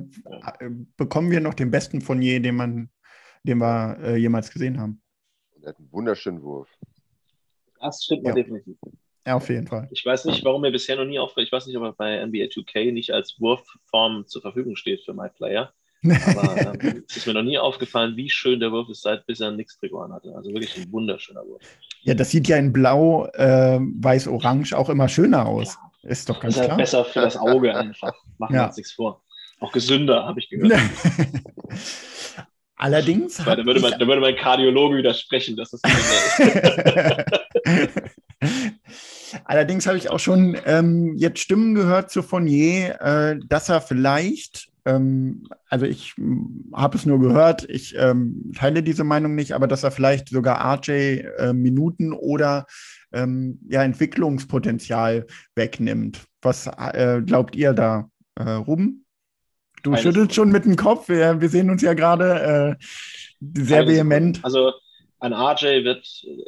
bekommen wir noch den besten von je, den man, den wir äh, jemals gesehen haben. Er hat einen wunderschönen Wurf. Das stimmt ja. definitiv. Ja, auf jeden Fall. Ich weiß nicht, warum er bisher noch nie aufgefallen Ich weiß nicht, ob er bei NBA 2K nicht als Wurfform zur Verfügung steht für MyPlayer. Aber ähm, es ist mir noch nie aufgefallen, wie schön der Wurf ist, seit bis er nichts Trikot hatte. Also wirklich ein wunderschöner Wurf. Ja, das sieht ja in Blau, äh, Weiß, Orange auch immer schöner aus. Ja. Ist doch ganz ist halt klar. besser für das Auge einfach. Machen wir ja. uns nichts vor. Auch gesünder, habe ich gehört. Allerdings. Weil, da, würde mein, da würde mein Kardiologe widersprechen, dass das gesünder ist. Allerdings habe ich auch schon ähm, jetzt Stimmen gehört zu Fournier, äh, dass er vielleicht, ähm, also ich habe es nur gehört, ich ähm, teile diese Meinung nicht, aber dass er vielleicht sogar RJ äh, Minuten oder ähm, ja, Entwicklungspotenzial wegnimmt. Was äh, glaubt ihr da, äh, Ruben? Du Alles schüttelst schon mit dem Kopf. Wir, wir sehen uns ja gerade äh, sehr Alles vehement. Also an RJ wird,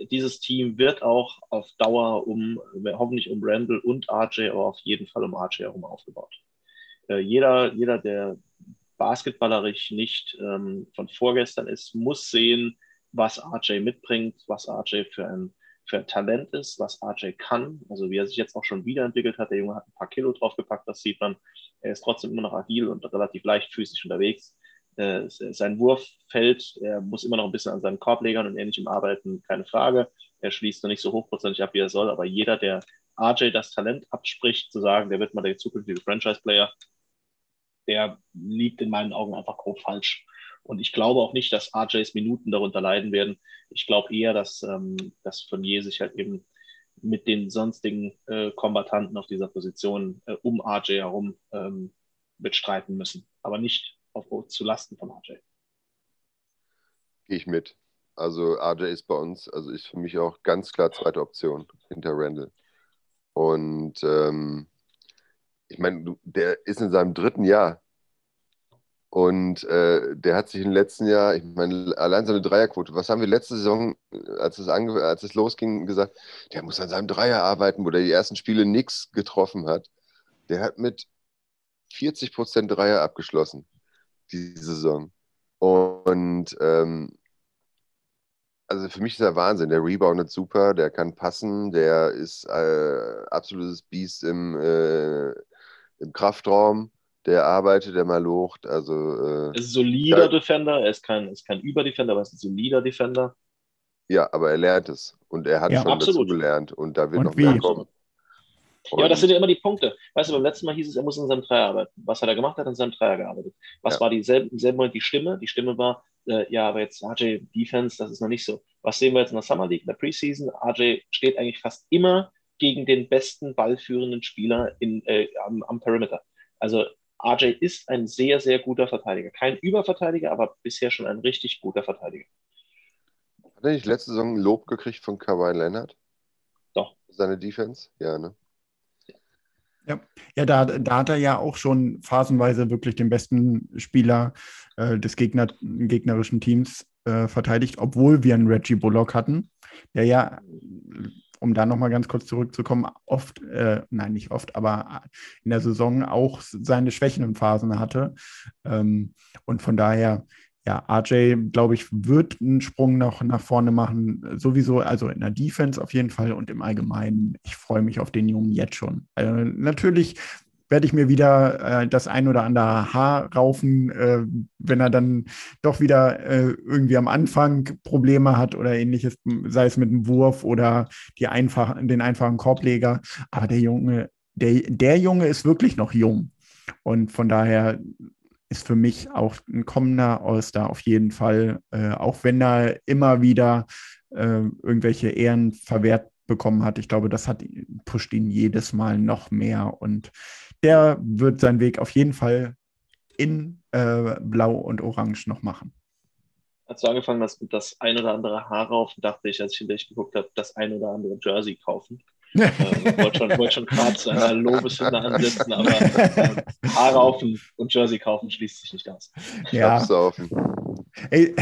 dieses Team wird auch auf Dauer um, hoffentlich um Randall und RJ, aber auf jeden Fall um RJ herum aufgebaut. Äh, jeder, jeder, der basketballerisch nicht ähm, von vorgestern ist, muss sehen, was RJ mitbringt, was RJ für ein, für ein Talent ist, was RJ kann. Also wie er sich jetzt auch schon wiederentwickelt hat. Der Junge hat ein paar Kilo draufgepackt, das sieht man. Er ist trotzdem immer noch agil und relativ leichtfüßig unterwegs. Äh, sein Wurf fällt, er muss immer noch ein bisschen an seinen Korblegern und ähnlichem arbeiten, keine Frage. Er schließt noch nicht so hochprozentig ab, wie er soll, aber jeder, der RJ das Talent abspricht, zu sagen, der wird mal der zukünftige Franchise-Player, der liegt in meinen Augen einfach grob falsch. Und ich glaube auch nicht, dass RJs Minuten darunter leiden werden. Ich glaube eher, dass, ähm, dass Fournier sich halt eben mit den sonstigen äh, Kombatanten auf dieser Position äh, um RJ herum ähm, mitstreiten müssen. Aber nicht auf, zu Lasten von RJ. Gehe ich mit. Also RJ ist bei uns, also ist für mich auch ganz klar zweite Option hinter Randall. Und ähm, ich meine, der ist in seinem dritten Jahr. Und äh, der hat sich im letzten Jahr, ich meine, allein seine Dreierquote, was haben wir letzte Saison, als es, ange als es losging, gesagt, der muss an seinem Dreier arbeiten, wo der die ersten Spiele nichts getroffen hat. Der hat mit 40 Prozent Dreier abgeschlossen, diese Saison. Und ähm, also für mich ist er Wahnsinn. Der reboundet super, der kann passen, der ist äh, absolutes Biest im, äh, im Kraftraum der arbeitet, der mal locht. Also, äh, er ist ein solider ja. Defender, er ist kein, ist kein Überdefender, aber er ist ein solider Defender. Ja, aber er lernt es und er hat ja, schon absolut. dazu gelernt und da wird und noch wie? mehr kommen. Und ja, das sind ja immer die Punkte. Weißt du, beim letzten Mal hieß es, er muss in seinem Dreier arbeiten. Was hat er gemacht? Er hat in seinem Dreier gearbeitet. Was ja. war dieselbe, im selben Moment die Stimme? Die Stimme war, äh, ja, aber jetzt RJ Defense, das ist noch nicht so. Was sehen wir jetzt in der Summer League, in der Preseason? RJ steht eigentlich fast immer gegen den besten ballführenden Spieler in, äh, am, am Perimeter. Also RJ ist ein sehr, sehr guter Verteidiger. Kein Überverteidiger, aber bisher schon ein richtig guter Verteidiger. Hat er nicht letzte Saison Lob gekriegt von Kawhi Leonard? Doch. Seine Defense? Ja, ne? Ja, ja da, da hat er ja auch schon phasenweise wirklich den besten Spieler äh, des Gegner, gegnerischen Teams äh, verteidigt, obwohl wir einen Reggie Bullock hatten, der ja um da nochmal ganz kurz zurückzukommen, oft, äh, nein, nicht oft, aber in der Saison auch seine schwächenden Phasen hatte. Ähm, und von daher, ja, RJ, glaube ich, wird einen Sprung noch nach vorne machen. Sowieso, also in der Defense auf jeden Fall und im Allgemeinen. Ich freue mich auf den Jungen jetzt schon. Äh, natürlich werde ich mir wieder äh, das ein oder andere Haar raufen, äh, wenn er dann doch wieder äh, irgendwie am Anfang Probleme hat oder ähnliches, sei es mit dem Wurf oder die einfach, den einfachen Korbleger. Aber der Junge, der, der Junge ist wirklich noch jung. Und von daher ist für mich auch ein kommender All-Star auf jeden Fall, äh, auch wenn er immer wieder äh, irgendwelche Ehren verwehrt bekommen hat. Ich glaube, das hat pusht ihn jedes Mal noch mehr und der wird seinen Weg auf jeden Fall in äh, Blau und Orange noch machen. Als du angefangen hast mit das ein oder andere Haar raufen, dachte ich, als ich hinterher geguckt habe, das ein oder andere Jersey kaufen. äh, wollte schon, wollt schon gerade zu einer Lobeshymne ansetzen, aber äh, Haare raufen und Jersey kaufen schließt sich nicht aus. Ja. Ey,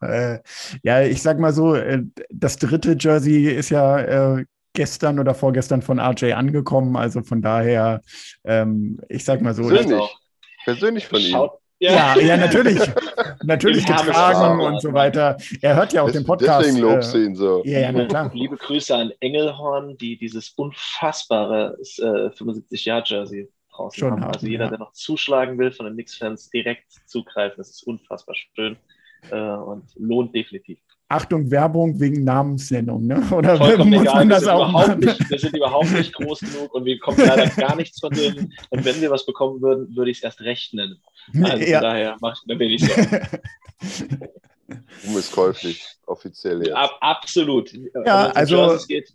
äh, ja, ich sag mal so, äh, das dritte Jersey ist ja äh, gestern oder vorgestern von RJ angekommen. Also von daher, ähm, ich sag mal so. Persönlich, persönlich von ihm. Ja, ja, natürlich. natürlich getragen und so weiter. Er hört ja auch den Podcast. Deswegen lobst du ihn so. Ja, ja, na klar. Liebe Grüße an Engelhorn, die dieses unfassbare äh, 75-Jahr-Jersey draußen Schon haben. Also jeder, ja. der noch zuschlagen will von den Knicks-Fans, direkt zugreifen. Das ist unfassbar schön äh, und lohnt definitiv. Achtung, Werbung wegen Namensnennung, ne? Oder Vollkommen muss egal. man das auch machen? Nicht, wir sind überhaupt nicht groß genug und wir bekommen leider gar nichts von denen. Und wenn wir was bekommen würden, würde ich es erst recht nennen. Also ja. daher mache ich mir wenig Sorgen. Um ist käuflich, offiziell jetzt. Ab, absolut. Ja, also, geht,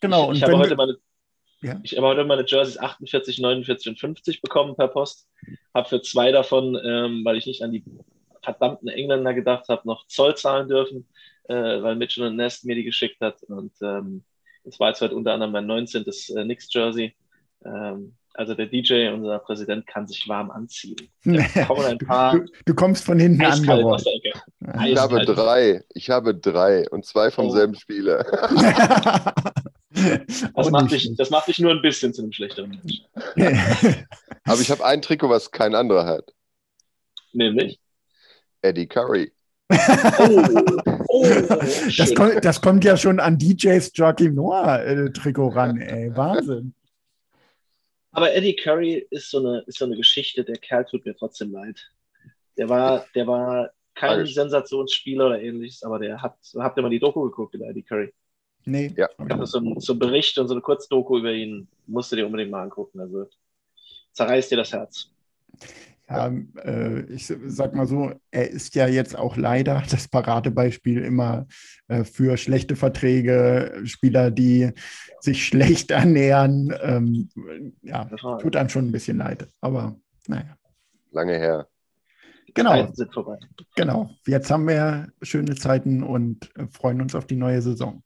genau. Ich, ich habe heute meine ja. Ich habe heute meine Jerseys 48, 49 und 50 bekommen per Post. Habe für zwei davon, ähm, weil ich nicht an die verdammten Engländer gedacht habe, noch Zoll zahlen dürfen, äh, weil Mitchell und Nest mir die geschickt hat. Und ähm, das war jetzt halt unter anderem mein 19. Äh, Knicks-Jersey. Ähm, also der DJ, unser Präsident, kann sich warm anziehen. ein paar du, du, kommst von hinten angerollt. Ich habe drei. Ich habe drei und zwei vom oh. selben Spieler. das, macht dich, das macht dich nur ein bisschen zu einem schlechteren Menschen. Aber ich habe ein Trikot, was kein anderer hat. Nämlich? Eddie Curry. Oh, oh, das, kommt, das, kommt, ja schon an DJs Joachim Noah äh, Trikot ran, ey. Wahnsinn. Aber Eddie Curry ist so, eine, ist so eine Geschichte, der Kerl tut mir trotzdem leid. Der war, der war kein Tragisch. Sensationsspieler oder ähnliches, aber der hat, habt ihr mal die Doku geguckt über Eddie Curry? Nee. Ja. Ich habe so, so einen Bericht und so eine Kurzdoku über ihn, musst du dir unbedingt mal angucken. Also zerreißt dir das Herz. Ja, äh, ich sag mal so, er ist ja jetzt auch leider das Paradebeispiel immer äh, für schlechte Verträge, Spieler, die sich schlecht ernähren. Ähm, ja, tut einem schon ein bisschen leid. Aber naja. Lange her. Genau. Genau. Jetzt haben wir schöne Zeiten und äh, freuen uns auf die neue Saison.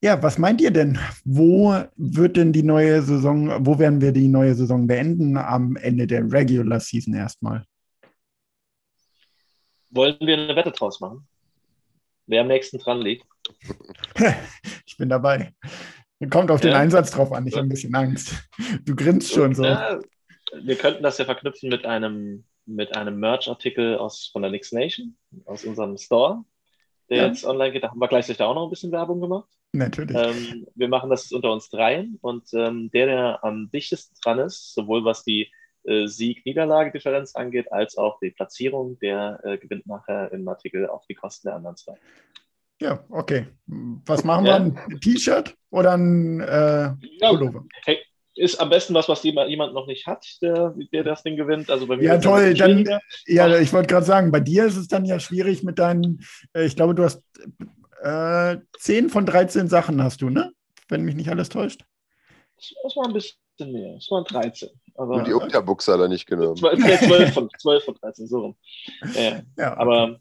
Ja, was meint ihr denn? Wo wird denn die neue Saison, wo werden wir die neue Saison beenden? Am Ende der Regular Season erstmal. Wollen wir eine Wette draus machen? Wer am nächsten dran liegt? ich bin dabei. Kommt auf ja. den Einsatz drauf an, ich habe ein bisschen Angst. Du grinst schon so. Ja, wir könnten das ja verknüpfen mit einem, mit einem Merch-Artikel von der Nix Nation, aus unserem Store, der ja. jetzt online geht. Da haben wir gleichzeitig auch noch ein bisschen Werbung gemacht. Natürlich. Ähm, wir machen das unter uns dreien und ähm, der, der am dichtesten dran ist, sowohl was die äh, Sieg-Niederlage-Differenz angeht, als auch die Platzierung, der äh, gewinnt nachher im Artikel auch die Kosten der anderen zwei. Ja, okay. Was machen ja. wir? Ein T-Shirt oder ein äh, Pullover? Hey, ist am besten was, was jemand noch nicht hat, der, der das Ding gewinnt. Also bei mir ja, toll. Dann, ja, ich wollte gerade sagen, bei dir ist es dann ja schwierig mit deinen, äh, ich glaube, du hast äh, 10 von 13 Sachen hast du, ne? Wenn mich nicht alles täuscht. Das war ein bisschen mehr. Das waren 13. Aber, Und die Unterbuchse hat er nicht genommen. 12, 12, von, 12 von 13, so rum. Ja, ja okay. aber,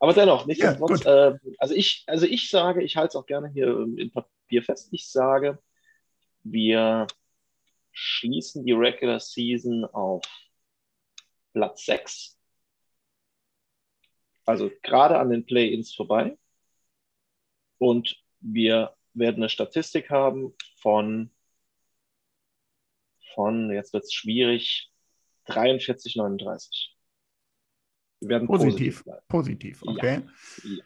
aber dennoch, nicht ja, äh, also, ich, also ich sage, ich halte es auch gerne hier in Papier fest, ich sage, wir schließen die Regular Season auf Platz 6. Also gerade an den Play-Ins vorbei. Und wir werden eine Statistik haben von, von jetzt wird es schwierig, 43, 39. Wir werden positiv. Positiv, positiv okay. Ja.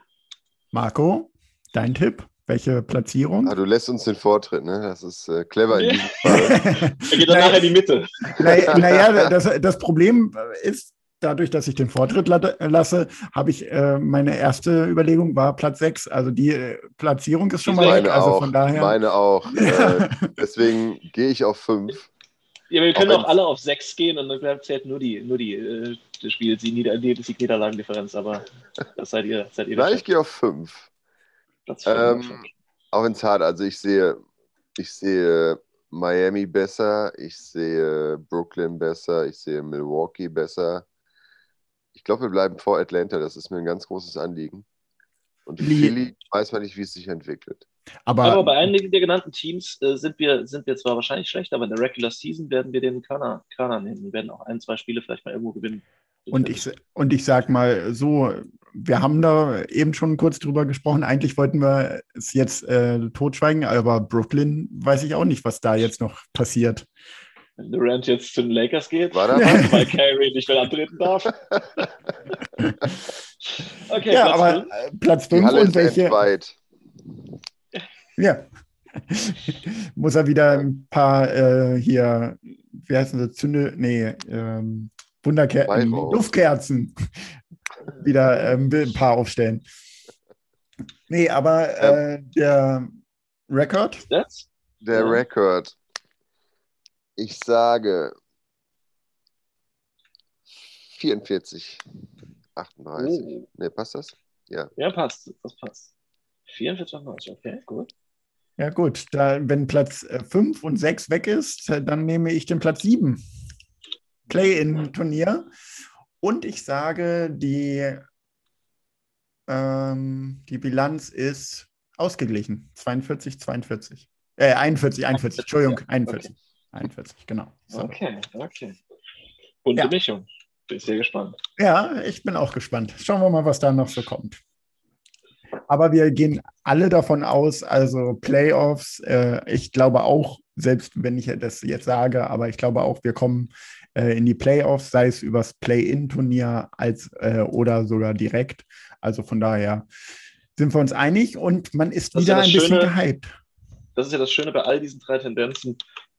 Marco, dein Tipp? Welche Platzierung? Ah, du lässt uns den Vortritt, ne? Das ist äh, clever in diesem Fall. er geht dann nachher in die Mitte. Naja, naja das, das Problem ist, dadurch, dass ich den Vortritt lasse, habe ich äh, meine erste Überlegung war Platz 6. Also die äh, Platzierung ist schon mal meine weg. Also auch, von daher. Meine auch. äh, deswegen gehe ich auf 5. Ja, wir können auch, auch alle auf 6 gehen und dann zählt nur die, nur die, äh, das Spiel, die, Nieder die Niederlagendifferenz, aber das seid ihr. Seid ihr Nein, ich gehe auf 5. Ähm, auch ins Hart. Also ich sehe, ich sehe Miami besser, ich sehe Brooklyn besser, ich sehe Milwaukee besser. Ich glaube, wir bleiben vor Atlanta. Das ist mir ein ganz großes Anliegen. Und Philly weiß man nicht, wie es sich entwickelt. Aber, aber bei einigen der genannten Teams äh, sind, wir, sind wir zwar wahrscheinlich schlecht, aber in der Regular Season werden wir den Körner, Körner nehmen. Wir werden auch ein, zwei Spiele vielleicht mal irgendwo gewinnen. Und ich, und ich sag mal so, wir haben da eben schon kurz drüber gesprochen. Eigentlich wollten wir es jetzt äh, totschweigen, aber Brooklyn weiß ich auch nicht, was da jetzt noch passiert. Wenn Durant jetzt zu den Lakers geht, War was? weil Kyrie nicht mehr antreten darf. okay, ja, Platz aber fünf. Äh, Platz 5 und welche. Weit. Ja. Muss er wieder ein paar äh, hier, wie heißen sie, Zünde, nee, ähm, Wunderkerzen, Luftkerzen wieder ähm, ein paar aufstellen. Nee, aber äh, der Rekord? Der Rekord. Ich sage 44, 38. Oh. Ne, passt das? Ja. Ja, passt. Das passt. 44, 38, okay, gut. Ja, gut. Da, wenn Platz 5 äh, und 6 weg ist, dann nehme ich den Platz 7. Play-in-Turnier. Und ich sage, die, ähm, die Bilanz ist ausgeglichen. 42, 42. Äh, 41, 41, Entschuldigung, 41. Okay. 41, genau. So. Okay, okay. Bunte ja. Mischung. Bin sehr gespannt. Ja, ich bin auch gespannt. Schauen wir mal, was da noch so kommt. Aber wir gehen alle davon aus, also Playoffs, äh, ich glaube auch, selbst wenn ich das jetzt sage, aber ich glaube auch, wir kommen äh, in die Playoffs, sei es übers Play-In-Turnier als äh, oder sogar direkt. Also von daher sind wir uns einig und man ist das wieder ist ja ein Schöne, bisschen gehypt. Das ist ja das Schöne bei all diesen drei Tendenzen.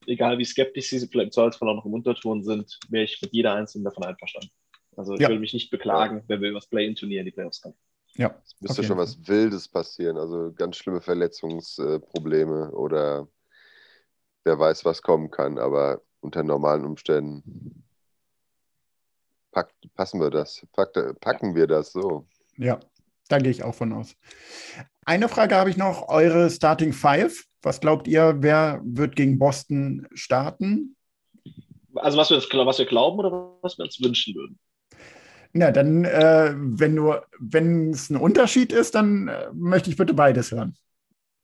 Egal wie skeptisch sie vielleicht im Zweifelsfall auch noch im Unterton sind, wäre ich mit jeder einzelnen davon einverstanden. Also ich ja. will mich nicht beklagen, wenn wir über das Play-In-Turnier in die Playoffs kommen. Ja. Es müsste schon was Wildes passieren, also ganz schlimme Verletzungsprobleme oder wer weiß, was kommen kann, aber unter normalen Umständen pack, passen wir das, pack, packen wir das so. Ja, da gehe ich auch von aus. Eine Frage habe ich noch, eure Starting Five. Was glaubt ihr, wer wird gegen Boston starten? Also was wir, uns, was wir glauben oder was wir uns wünschen würden? Na, dann, äh, wenn nur, wenn es ein Unterschied ist, dann äh, möchte ich bitte beides hören.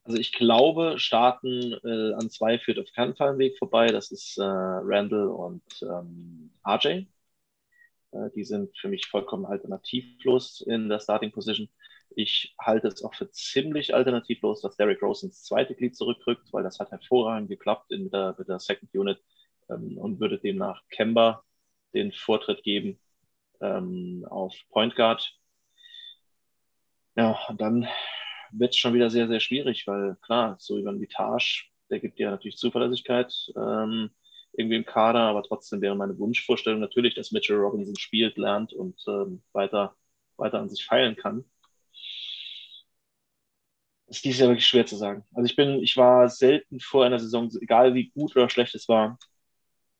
Also ich glaube, starten äh, an zwei führt auf keinen Fall ein Weg vorbei. Das ist äh, Randall und ähm, RJ. Äh, die sind für mich vollkommen alternativlos in der Starting Position. Ich halte es auch für ziemlich alternativlos, dass Derrick Rose ins zweite Glied zurückrückt, weil das hat hervorragend geklappt in der, mit der Second Unit ähm, und würde demnach Kemba den Vortritt geben ähm, auf Point Guard. Ja, und dann wird es schon wieder sehr, sehr schwierig, weil klar, so über ein Vitage, der gibt ja natürlich Zuverlässigkeit ähm, irgendwie im Kader, aber trotzdem wäre meine Wunschvorstellung natürlich, dass Mitchell Robinson spielt, lernt und ähm, weiter, weiter an sich feilen kann. Das ist Jahr wirklich schwer zu sagen. Also ich bin, ich war selten vor einer Saison, egal wie gut oder schlecht es war,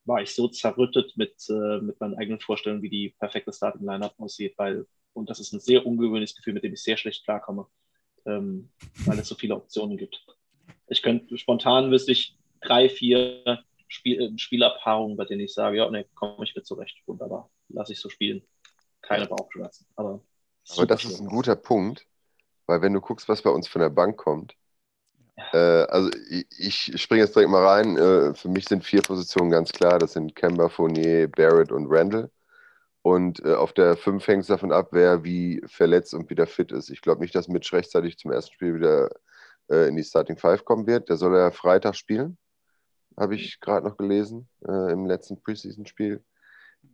war ich so zerrüttet mit, äh, mit meinen eigenen Vorstellungen, wie die perfekte Starting-Lineup aussieht, weil, und das ist ein sehr ungewöhnliches Gefühl, mit dem ich sehr schlecht klarkomme, ähm, weil es so viele Optionen gibt. Ich könnte, spontan wüsste ich drei, vier Spiel, äh, Spielerpaarungen, bei denen ich sage, ja, ne, komme ich mit zurecht, wunderbar, lasse ich so spielen. Keine Bauchschmerzen. Aber, aber das ist ein guter Punkt, weil wenn du guckst, was bei uns von der Bank kommt, äh, also ich, ich springe jetzt direkt mal rein. Äh, für mich sind vier Positionen ganz klar. Das sind Kemba, Fournier, Barrett und Randall. Und äh, auf der 5 hängt es davon ab, wer wie verletzt und wieder fit ist. Ich glaube nicht, dass Mitch rechtzeitig zum ersten Spiel wieder äh, in die Starting 5 kommen wird. Der soll ja Freitag spielen, habe ich gerade noch gelesen, äh, im letzten Preseason-Spiel.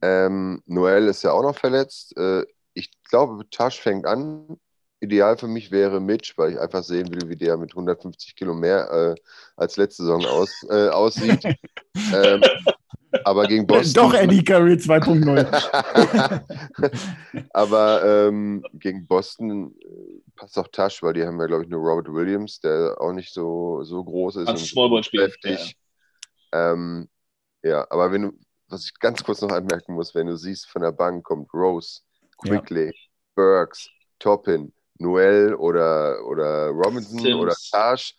Ähm, Noel ist ja auch noch verletzt. Äh, ich glaube, Tasch fängt an. Ideal für mich wäre Mitch, weil ich einfach sehen will, wie der mit 150 Kilo mehr äh, als letzte Saison aus, äh, aussieht. ähm, aber gegen Boston. Doch Eddie Curry 2.0. aber ähm, gegen Boston äh, passt auch Tasch, weil die haben ja, glaube ich, nur Robert Williams, der auch nicht so, so groß ist. Als Smallball-Spieler. Ja. Ähm, ja, aber wenn du, was ich ganz kurz noch anmerken muss, wenn du siehst, von der Bank kommt Rose, Quickly, ja. Burks, Toppin, Noel oder, oder Robinson Sims. oder Tash,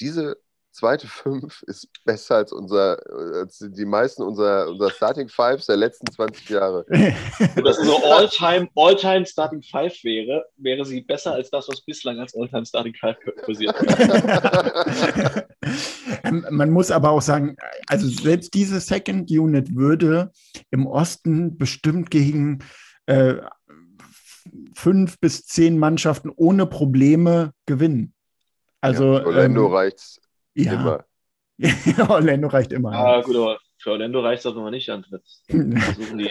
diese zweite Fünf ist besser als unser, als die meisten unserer, unserer Starting Fives der letzten 20 Jahre. Wenn das so All-Time All -time Starting Five wäre, wäre sie besser als das, was bislang als All-Time Starting Five kursiert. Ähm, man muss aber auch sagen, also selbst diese Second Unit würde im Osten bestimmt gegen äh, fünf bis zehn Mannschaften ohne Probleme gewinnen. Also ja, Orlando ähm, reicht's ja. immer. Orlando reicht immer. Ah, ja. gut, aber für Orlando reicht es auch, man nicht antritt. Versuchen die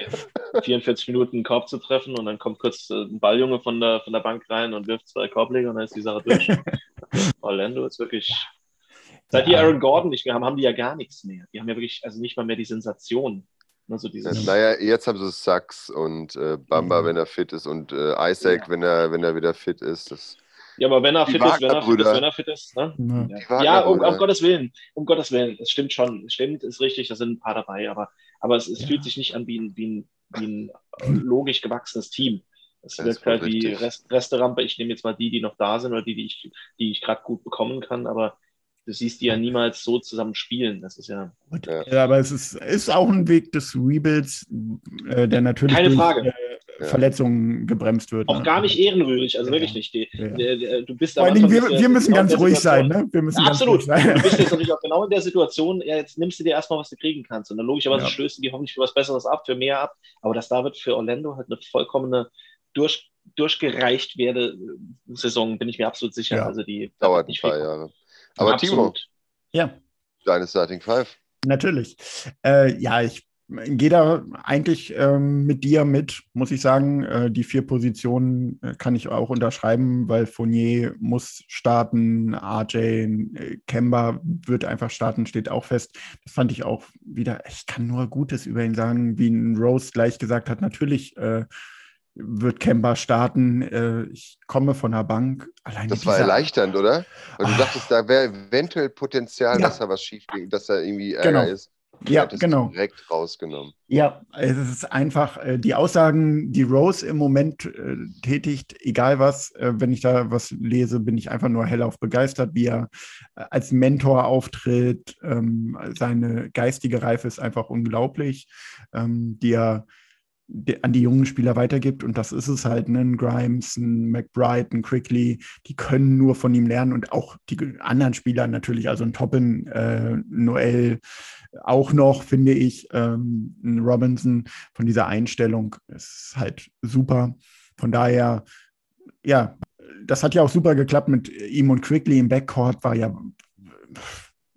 44 Minuten einen Korb zu treffen und dann kommt kurz äh, ein Balljunge von der, von der Bank rein und wirft zwei Korbleger und dann ist die Sache durch. Orlando ist wirklich. Seit die Aaron Gordon nicht mehr haben, haben die ja gar nichts mehr. Die haben ja wirklich, also nicht mal mehr die Sensation. Also dieses naja, jetzt haben sie Sachs und äh, Bamba, mhm. wenn er fit ist, und äh, Isaac, ja. wenn, er, wenn er wieder fit ist. Das, ja, aber wenn er fit ist, wenn er fit ist, wenn er fit ist. Ne? Ja, ja um, um, Gottes Willen, um Gottes Willen. Es stimmt schon. Es stimmt, ist richtig, da sind ein paar dabei, aber, aber es, es ja. fühlt sich nicht an wie ein, wie ein, wie ein logisch gewachsenes Team. Es wirkt halt wie Rest, Resterampe. Ich nehme jetzt mal die, die noch da sind oder die, die ich, die ich gerade gut bekommen kann, aber du siehst die ja niemals so zusammen spielen. Das ist ja. Ja, aber es ist, ist auch ein Weg des Rebuilds, äh, der natürlich Keine durch Frage. Äh, Verletzungen gebremst wird. Auch ne? gar nicht ehrenrührig, also wirklich nicht. Die, ja. du bist Vor allem, wir, wir müssen ganz ruhig sein. Ne? Wir müssen ja, absolut. Sein. Du bist jetzt natürlich auch genau in der Situation, ja, jetzt nimmst du dir erstmal, was du kriegen kannst. Und dann logischerweise ja. stößt du die hoffentlich für was Besseres ab, für mehr ab. Aber das da wird für Orlando halt eine vollkommene durch, durchgereicht werde Saison, bin ich mir absolut sicher. Ja. Also die dauert nicht ein paar Jahre. Aber Absolut. Timo, ja. deine Starting Five. Natürlich. Äh, ja, ich gehe da eigentlich ähm, mit dir mit, muss ich sagen. Äh, die vier Positionen äh, kann ich auch unterschreiben, weil Fournier muss starten, RJ äh, Kemba wird einfach starten, steht auch fest. Das fand ich auch wieder, ich kann nur Gutes über ihn sagen, wie ein Rose gleich gesagt hat. Natürlich äh, wird Kemba starten. Äh, ich komme von der Bank. Allein das war erleichternd, oder? Weil du oh. dachtest, da wäre eventuell Potenzial, ja. dass er was schief geht, dass er irgendwie Ärger genau. ist. Ja, genau. Direkt rausgenommen. Ja, es ist einfach äh, die Aussagen, die Rose im Moment äh, tätigt, egal was, äh, wenn ich da was lese, bin ich einfach nur hellauf begeistert, wie er äh, als Mentor auftritt. Ähm, seine geistige Reife ist einfach unglaublich, ähm, die er an die jungen Spieler weitergibt. Und das ist es halt, ne? ein Grimes, ein McBride, ein Quickly, die können nur von ihm lernen und auch die anderen Spieler natürlich, also ein Toppin, äh, Noel auch noch, finde ich, ähm, ein Robinson von dieser Einstellung ist halt super. Von daher, ja, das hat ja auch super geklappt mit ihm und Quickly im Backcourt, war ja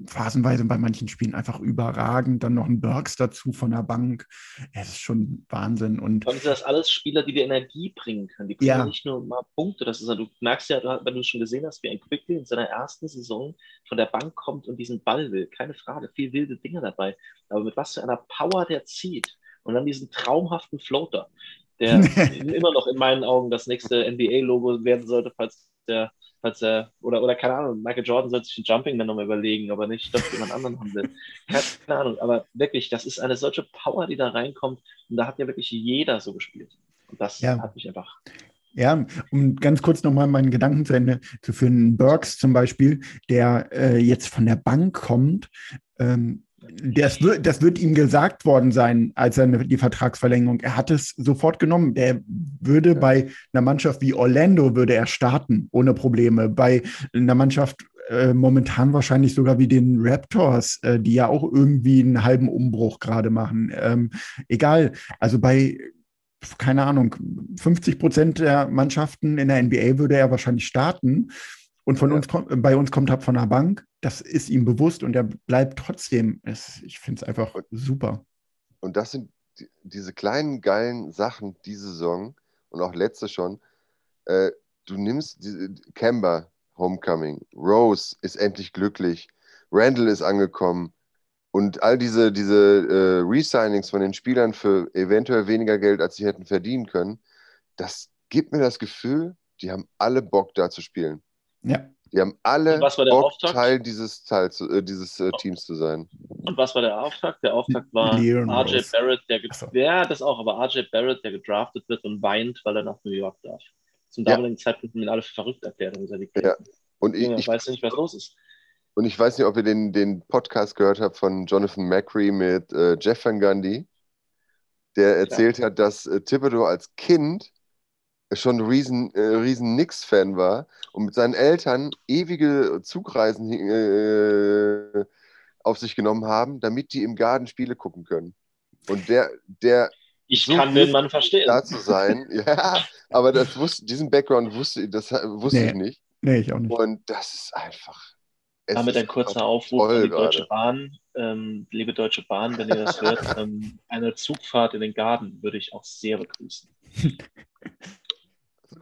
phasenweise bei manchen Spielen einfach überragend. Dann noch ein Burks dazu von der Bank. Es ist schon Wahnsinn. Und Dann sind das alles Spieler, die dir Energie bringen können. Die bringen ja. nicht nur mal Punkte. Das ist, du merkst ja, wenn du schon gesehen hast, wie ein Quickly in seiner ersten Saison von der Bank kommt und diesen Ball will. Keine Frage, viel wilde Dinge dabei. Aber mit was für einer Power der zieht. Und dann diesen traumhaften Floater, der immer noch in meinen Augen das nächste NBA-Logo werden sollte, falls der falls er, oder, oder keine Ahnung, Michael Jordan sollte sich den Jumping Man nochmal überlegen, aber nicht, dass jemand anderen haben will. Keine, keine, Ahnung, aber wirklich, das ist eine solche Power, die da reinkommt und da hat ja wirklich jeder so gespielt. Und das ja. hat mich einfach. Ja, um ganz kurz nochmal meinen Gedanken zu Ende zu führen. Burks zum Beispiel, der äh, jetzt von der Bank kommt, ähm, das wird, das wird ihm gesagt worden sein, als er die Vertragsverlängerung. Er hat es sofort genommen. Der würde bei einer Mannschaft wie Orlando würde er starten ohne Probleme. Bei einer Mannschaft äh, momentan wahrscheinlich sogar wie den Raptors, äh, die ja auch irgendwie einen halben Umbruch gerade machen. Ähm, egal. Also bei keine Ahnung, 50 Prozent der Mannschaften in der NBA würde er wahrscheinlich starten. Und von ja. uns bei uns kommt halt von der Bank. Das ist ihm bewusst und er bleibt trotzdem. Es, ich finde es einfach super. Und das sind die, diese kleinen geilen Sachen diese Saison. und auch letzte schon, äh, du nimmst Kemba, Homecoming, Rose ist endlich glücklich, Randall ist angekommen und all diese, diese äh, Resignings von den Spielern für eventuell weniger Geld, als sie hätten verdienen können, das gibt mir das Gefühl, die haben alle Bock da zu spielen. Ja. Die haben alle was war der Bock, Auftakt? Teil dieses, Teil zu, äh, dieses äh, Teams zu sein. Und was war der Auftakt? Der Auftakt war Leon RJ Rose. Barrett, der so. ja, das auch, aber RJ Barrett, der gedraftet wird und weint, weil er nach New York darf. Zum Ja. damaligen Zeitpunkt haben ihn alle verrückt erklärt und gesagt, Ja. Und ich, Junge, ich, weiß nicht, was los ist. und ich weiß nicht, ob ihr den, den Podcast gehört habt von Jonathan Macri mit äh, Jeff Van Gundy, der erzählt hat, dass äh, Thibodeau als Kind schon ein riesen, äh, riesen Knicks-Fan war und mit seinen Eltern ewige Zugreisen äh, auf sich genommen haben, damit die im Garten Spiele gucken können. Und der, der Ich So kann den Mann verstehen. da zu sein, ja, aber das wusste, diesen Background wusste, das wusste Nee. ich nicht. Nee, ich auch nicht. Und das ist einfach. Damit ist ein kurzer Aufruf an die Deutsche gerade. Bahn. Ähm, liebe Deutsche Bahn, wenn ihr das hört, ähm, eine Zugfahrt in den Garten würde ich auch sehr begrüßen.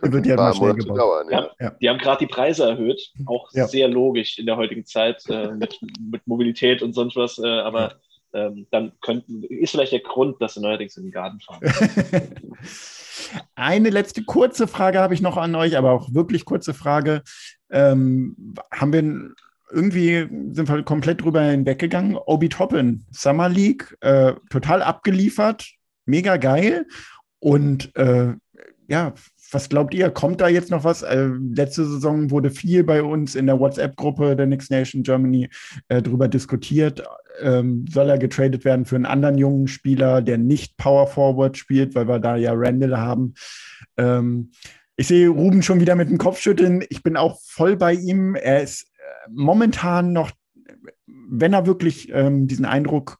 Wird ja mal schnell gebaut. dauern, ja. Ja. Die haben gerade die Preise erhöht, auch Ja. sehr logisch in der heutigen Zeit äh, mit, mit Mobilität und sonst was, äh, aber ähm, dann könnten, ist vielleicht der Grund, dass sie neuerdings in den Garten fahren. Eine letzte kurze Frage habe ich noch an euch, aber auch wirklich kurze Frage. Ähm, haben wir irgendwie sind wir komplett drüber hinweggegangen. Obi Toppin, Summer League, äh, total abgeliefert, mega geil. Und äh, ja, was glaubt ihr? Kommt da jetzt noch was? Äh, letzte Saison wurde viel bei uns in der WhatsApp-Gruppe der Next Nation Germany äh, drüber diskutiert. Ähm, soll er getradet werden für einen anderen jungen Spieler, der nicht Power Forward spielt, weil wir da ja Randall haben? Ähm, ich sehe Ruben schon wieder mit dem Kopfschütteln. Ich bin auch voll bei ihm. Er ist äh, momentan noch, wenn er wirklich ähm, diesen Eindruck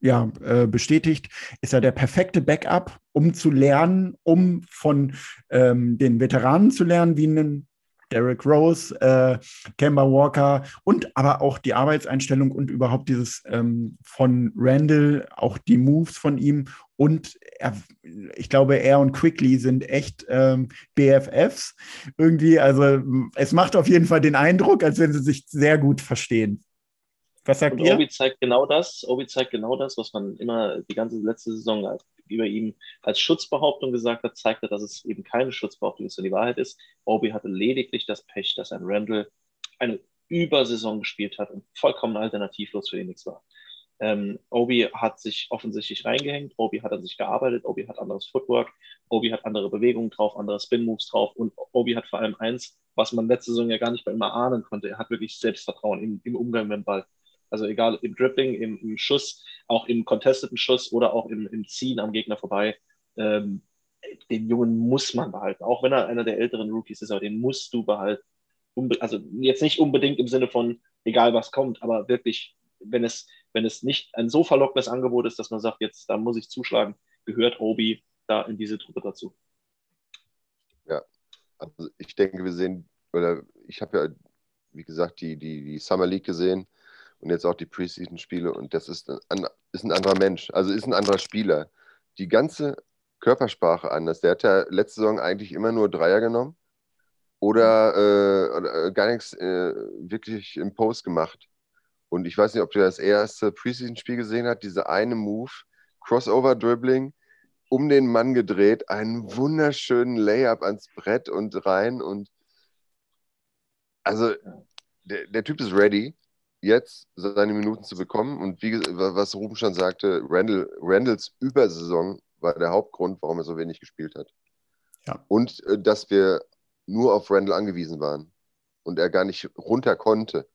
ja, äh, bestätigt, ist er der perfekte Backup, um zu lernen, um von ähm, den Veteranen zu lernen, wie einen Derek Rose, äh, Kemba Walker und aber auch die Arbeitseinstellung und überhaupt dieses ähm, von Randall, auch die Moves von ihm und er, ich glaube, er und Quickly sind echt ähm, BFFs irgendwie. Also es macht auf jeden Fall den Eindruck, als wenn sie sich sehr gut verstehen. Was sagt Und ihr? Obi zeigt genau das, Obi zeigt genau das, was man immer die ganze letzte Saison als, über ihn als Schutzbehauptung gesagt hat, zeigt er, dass es eben keine Schutzbehauptung ist, sondern die Wahrheit ist. Obi hatte lediglich das Pech, dass ein Randall eine Übersaison gespielt hat und vollkommen alternativlos für ihn nichts war. Ähm, Obi hat sich offensichtlich reingehängt, Obi hat an sich gearbeitet, Obi hat anderes Footwork, Obi hat andere Bewegungen drauf, andere Spin-Moves drauf und Obi hat vor allem eins, was man letzte Saison ja gar nicht bei ihm ahnen konnte, er hat wirklich Selbstvertrauen im, im Umgang mit dem Ball. Also egal im Dribbling, im, im Schuss, auch im contesteten Schuss oder auch im, im Ziehen am Gegner vorbei. Ähm, den Jungen muss man behalten, auch wenn er einer der älteren Rookies ist, aber den musst du behalten. Unbe also jetzt nicht unbedingt im Sinne von egal was kommt, aber wirklich, wenn es, wenn es nicht ein so verlockendes Angebot ist, dass man sagt, jetzt da muss ich zuschlagen, gehört Obi da in diese Truppe dazu. Also ich denke, wir sehen, oder ich habe ja, wie gesagt, die, die, die Summer League gesehen und jetzt auch die Preseason-Spiele und das ist ein, ist ein anderer Mensch, also ist ein anderer Spieler. Die ganze Körpersprache anders. Der hat ja letzte Saison eigentlich immer nur Dreier genommen oder, äh, oder gar nichts äh, wirklich im Post gemacht. Und ich weiß nicht, ob du das erste Preseason-Spiel gesehen hast, diese eine Move, Crossover-Dribbling, um den Mann gedreht, einen wunderschönen Layup ans Brett und rein und also der, der Typ ist ready, jetzt seine Minuten zu bekommen und wie was Ruben schon sagte, Randall, Randalls Übersaison war der Hauptgrund, warum er so wenig gespielt hat. Ja. Und äh, dass wir nur auf Randall angewiesen waren und er gar nicht runter konnte.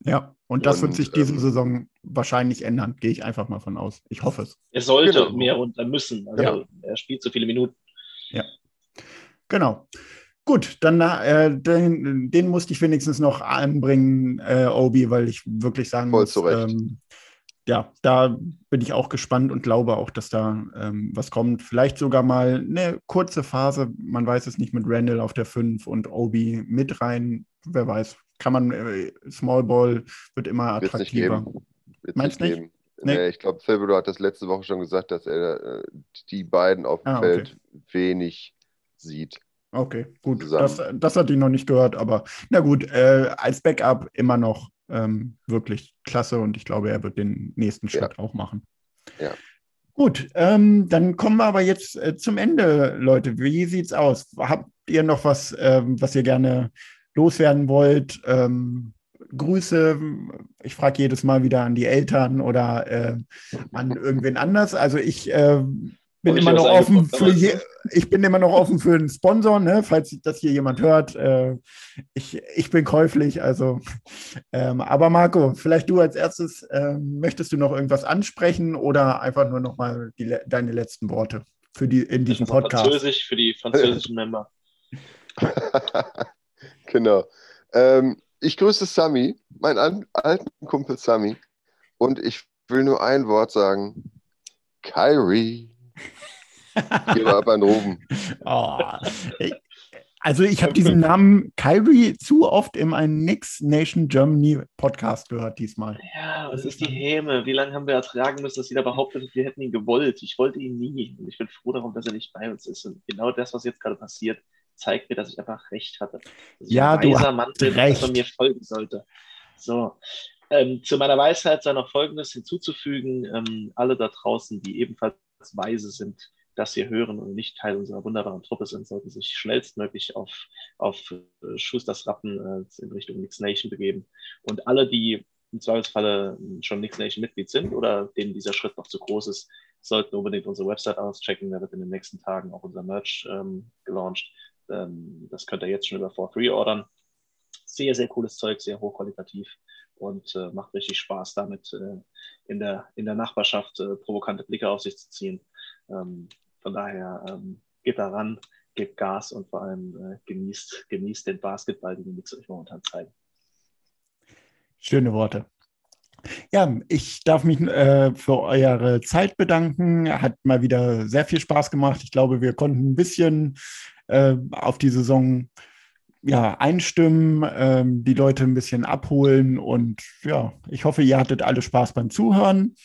Ja, und das wird Und, sich diese ähm, Saison wahrscheinlich ändern, gehe ich einfach mal von aus. Ich hoffe es. Er sollte Genau. mehr runter müssen. Also Ja. er spielt so viele Minuten. Genau. Gut, dann äh, den, den musste ich wenigstens noch anbringen, äh, Obi, weil ich wirklich sagen Voll muss, ähm, ja, da bin ich auch gespannt und glaube auch, dass da ähm, was kommt. Vielleicht sogar mal eine kurze Phase, man weiß es nicht, mit Randall auf der 5 und Obi mit rein. Wer weiß, kann man, äh, Small Ball wird immer attraktiver. geben. Wird's Meinst nicht nicht? geben. Nee. Nee, ich glaube, Thibodeau hat das letzte Woche schon gesagt, dass er äh, die beiden auf dem Ah, okay. Feld wenig sieht. Okay, gut. Das, das hatte ich noch nicht gehört, aber na gut, äh, als Backup immer noch ähm, wirklich klasse und ich glaube, er wird den nächsten Schritt ja. auch machen. Ja. Gut, ähm, dann kommen wir aber jetzt äh, zum Ende, Leute. Wie sieht's aus? Habt ihr noch was, ähm, was ihr gerne loswerden wollt? Ähm, Grüße, ich frage jedes Mal wieder an die Eltern oder äh, an irgendwen anders. Also ich äh, bin immer noch offen für je, ich bin immer noch offen für einen Sponsor, ne, falls das hier jemand hört. Äh, ich, ich bin käuflich, also ähm, aber Marco, vielleicht du als erstes, äh, möchtest du noch irgendwas ansprechen oder einfach nur noch mal die, deine letzten Worte für die in diesem Podcast? Französisch für die französischen Member. genau. Ähm, ich grüße Sami, meinen alten Kumpel Sami, und ich will nur ein Wort sagen: Kyrie. Geh mal ab an Ruben. Oh, also ich habe diesen Namen Kyrie zu oft in einem Nix Nation Germany Podcast gehört diesmal. Ja, was ist die Häme? Wie lange haben wir ertragen müssen, dass jeder behauptet, wir hätten ihn gewollt? Ich wollte ihn nie. Und ich bin froh darum, dass er nicht bei uns ist. Und genau das, was jetzt gerade passiert, zeigt mir, dass ich einfach recht hatte. Dass ja, du hast Mann bin, recht. dass man mir folgen sollte. So, ähm, zu meiner Weisheit sei noch Folgendes hinzuzufügen. Ähm, alle da draußen, die ebenfalls weise sind, das hier hören und nicht Teil unserer wunderbaren Truppe sind, sollten sich schnellstmöglich auf, auf äh, Schusters Rappen äh, in Richtung Nix Nation begeben. Und alle, die im Zweifelsfalle schon Nix Nation Mitglied sind oder denen dieser Schritt noch zu groß ist, sollten unbedingt unsere Website auschecken. Da wird in den nächsten Tagen auch unser Merch ähm, gelauncht. Ähm, das könnt ihr jetzt schon über For Free ordern. Sehr, sehr cooles Zeug, sehr hochqualitativ und äh, macht richtig Spaß, damit äh, in, der, in der Nachbarschaft äh, provokante Blicke auf sich zu ziehen. Ähm, von daher ähm, geht da ran, gebt Gas und vor allem äh, genießt, genießt den Basketball, den die Knicks euch momentan zeigen. Schöne Worte. Ja, ich darf mich äh, für eure Zeit bedanken. Hat mal wieder sehr viel Spaß gemacht. Ich glaube, wir konnten ein bisschen äh, auf die Saison ja, einstimmen, ähm, die Leute ein bisschen abholen und ja, ich hoffe, ihr hattet alle Spaß beim Zuhören.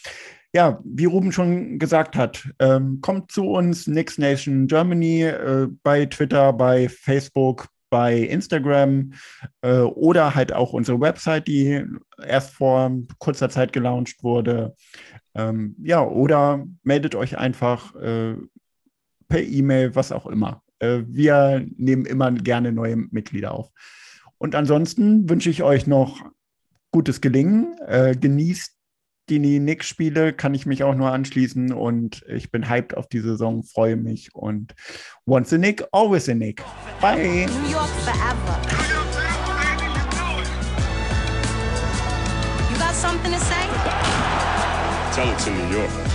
Ja, wie Ruben schon gesagt hat, ähm, kommt zu uns, Nix Nation Germany, äh, bei Twitter, bei Facebook, bei Instagram äh, oder halt auch unsere Website, die erst vor kurzer Zeit gelauncht wurde. Ähm, ja, oder meldet euch einfach äh, per E-Mail, was auch immer. Äh, wir nehmen immer gerne neue Mitglieder auf. Und ansonsten wünsche ich euch noch gutes Gelingen. Äh, genießt die Knicks-Spiele, kann ich mich auch nur anschließen und ich bin hyped auf die Saison, freue mich und once a Nick, always a Nick. Bye. New York forever. You got something to say? Tell it to New York.